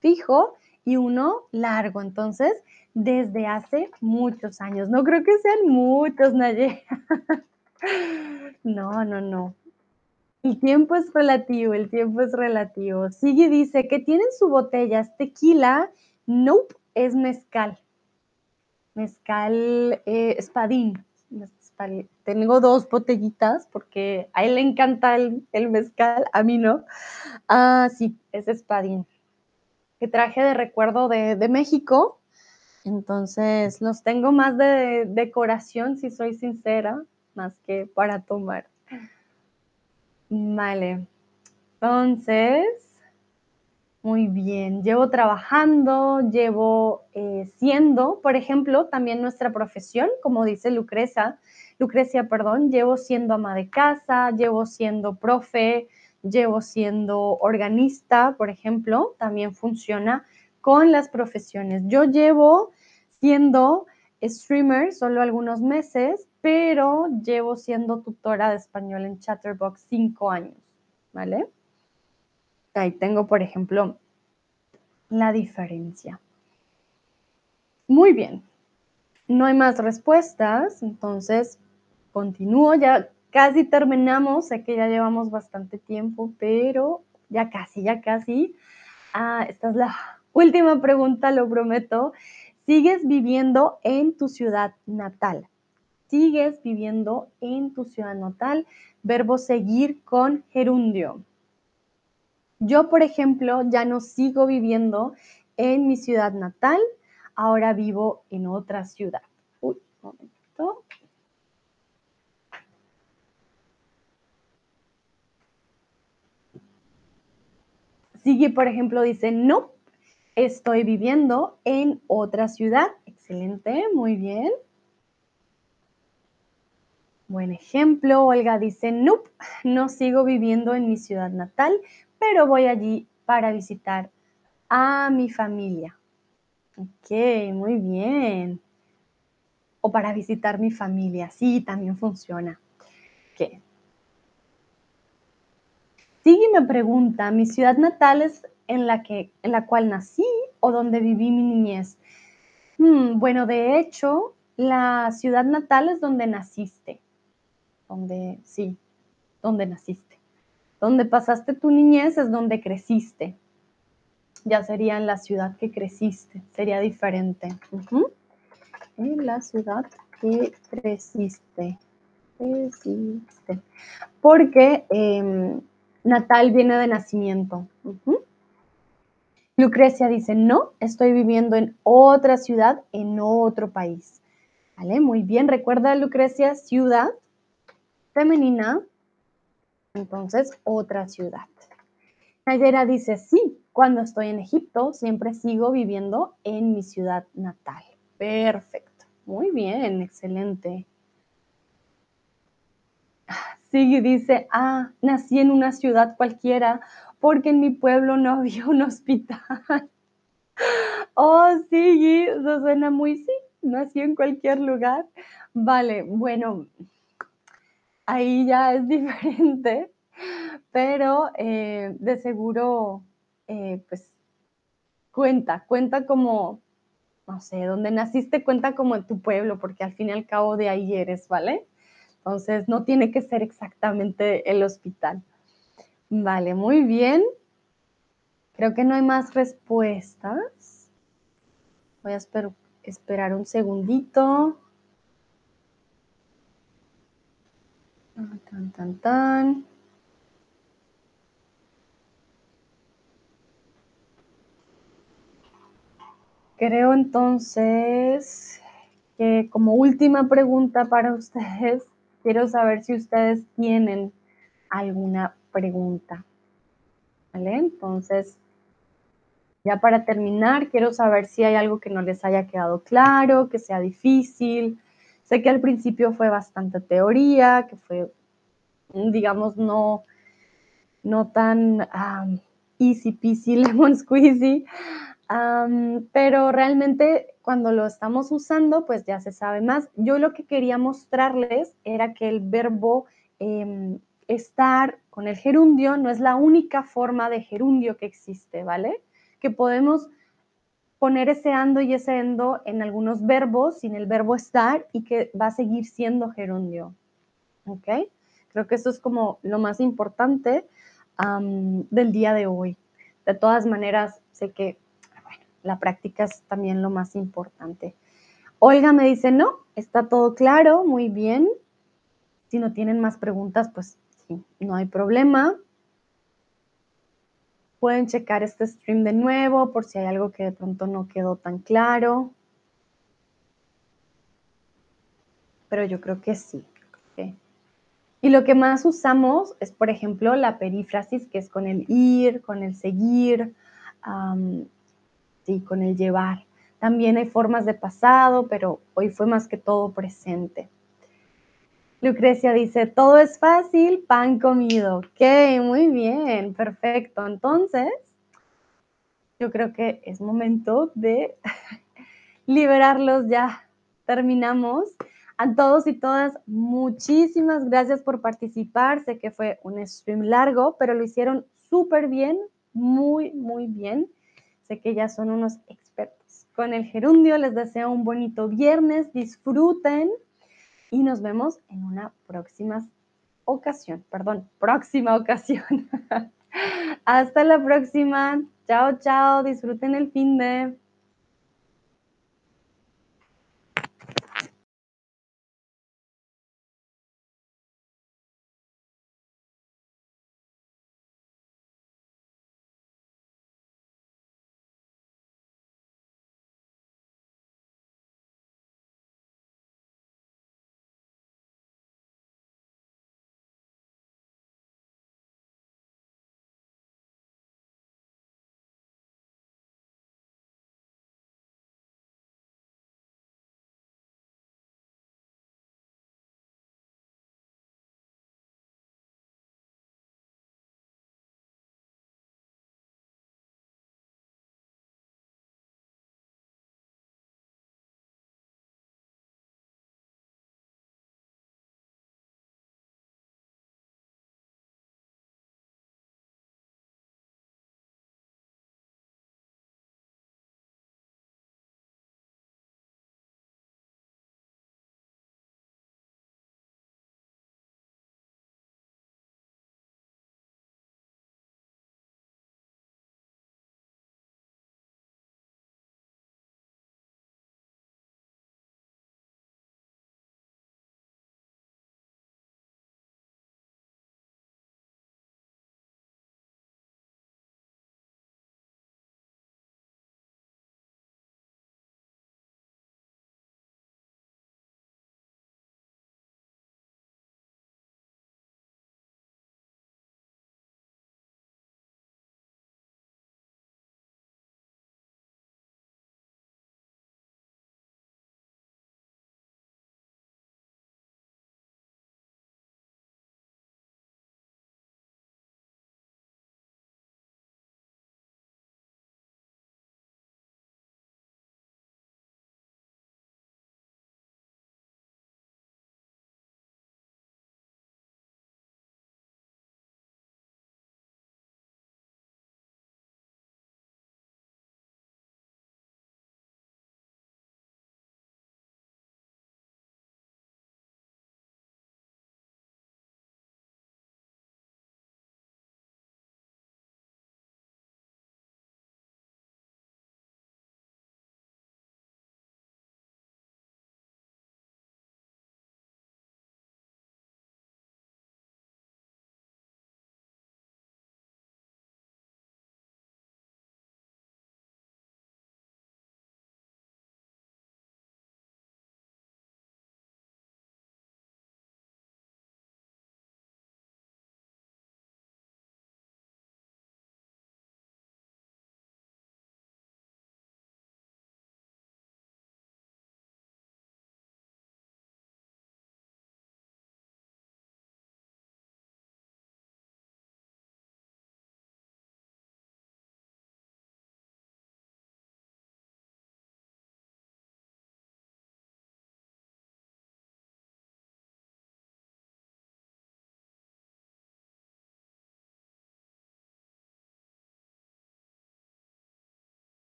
fijo y uno largo. Entonces, desde hace muchos años. No creo que sean muchos, Nayera. <laughs> No, no, no. El tiempo es relativo, el tiempo es relativo. Sigue dice que tienen su botella, es tequila. Nope, es mezcal. Mezcal eh, espadín tengo dos botellitas porque a él le encanta el, mezcal, a mí no. Ah, sí, es espadín, que traje de recuerdo de, México. Entonces los tengo más de decoración, si soy sincera, más que para tomar. Vale. Entonces, Muy bien, llevo trabajando, llevo eh, siendo, por ejemplo, también nuestra profesión, como dice Lucrecia, Lucrecia, perdón, llevo siendo ama de casa, llevo siendo profe, llevo siendo organista, por ejemplo, también funciona con las profesiones. Yo llevo siendo streamer solo algunos meses, pero llevo siendo tutora de español en Chatterbox cinco años, ¿vale? Ahí tengo, por ejemplo, la diferencia. Muy bien. No hay más respuestas, entonces continúo. Ya casi terminamos. Sé que ya llevamos bastante tiempo, pero ya casi, ya casi. Ah, esta es la <laughs> última pregunta, lo prometo. ¿Sigues viviendo en tu ciudad natal? ¿Sigues viviendo en tu ciudad natal? Verbo seguir con gerundio. Yo, por ejemplo, ya no sigo viviendo en mi ciudad natal, ahora vivo en otra ciudad. Uy, un momento. Sigue, por ejemplo, dice, no, estoy viviendo en otra ciudad. Excelente, muy bien. Buen ejemplo. Olga dice, no, no sigo viviendo en mi ciudad natal, pero voy allí para visitar a mi familia. Ok, muy bien. O para visitar mi familia, sí, también funciona. Ok. Sigue me pregunta, ¿mi ciudad natal es en la, que, en la cual nací o donde viví mi niñez? Hmm, bueno, de hecho, la ciudad natal es donde naciste. Donde, sí, donde naciste. Donde pasaste tu niñez es donde creciste. Ya sería en la ciudad que creciste, sería diferente. En la ciudad que creciste. Creciste. Porque em, natal viene de nacimiento. Lucrecia dice, no, estoy viviendo en otra ciudad, en otro país. ¿Vale? Muy bien, recuerda Lucrecia, ciudad femenina, entonces, otra ciudad. Nayera dice, sí, cuando estoy en Egipto, siempre sigo viviendo en mi ciudad natal. Perfecto. Muy bien, excelente. Sigue dice, ah, nací en una ciudad cualquiera porque en mi pueblo no <laughs> había un hospital. oh, sí, eso suena muy, sí, nací en cualquier lugar. Vale, bueno, ahí ya es <laughs> diferente pero eh, de seguro, eh, pues cuenta, cuenta como, no sé, donde naciste cuenta como en tu pueblo, porque al fin y al cabo de ahí eres, ¿vale? Entonces no tiene que ser exactamente el hospital. Vale, muy bien. Creo que no hay más respuestas. Voy a esperar un segundito. Ah, tan, tan, tan. Creo entonces que como última pregunta para <laughs> ustedes, quiero saber si ustedes tienen alguna pregunta. ¿Vale? Entonces, ya para terminar, quiero saber si hay algo que no les haya quedado claro, que sea difícil. Sé que al principio fue bastante teoría, que fue, digamos, no, no tan easy peasy <laughs> lemon squeezy, pero realmente cuando lo estamos usando, pues ya se sabe más. Yo lo que quería mostrarles era que el verbo em, estar con el gerundio no es la única forma de gerundio que existe, ¿vale? Que podemos poner ese ando y ese endo en algunos verbos sin el verbo estar y que va a seguir siendo gerundio, ¿ok? Creo que eso es como lo más importante del día de hoy. De todas maneras, sé que la práctica es también lo más importante. Olga me dice, no, está todo claro, muy bien. Si no tienen más preguntas, pues sí, no hay problema. Pueden checar este stream de nuevo por si hay algo que de pronto no quedó tan claro. Pero yo creo que sí. Y lo que más usamos es, por ejemplo, la perífrasis, que es con el ir, con el seguir, sí, con el llevar. También hay formas de pasado, pero hoy fue más que todo presente. Lucrecia dice, todo es fácil, pan comido. Ok, muy bien, perfecto. Entonces, yo creo que es momento de <laughs> liberarlos ya. Terminamos. A todos y todas, muchísimas gracias por participar. Sé que fue un stream largo, pero lo hicieron súper bien, muy, muy bien. Que ya son unos expertos. Con el gerundio les deseo un bonito viernes, disfruten y nos vemos en una próxima ocasión, perdón, próxima <laughs> ocasión. Hasta la próxima. Chao, chao. Disfruten el fin de.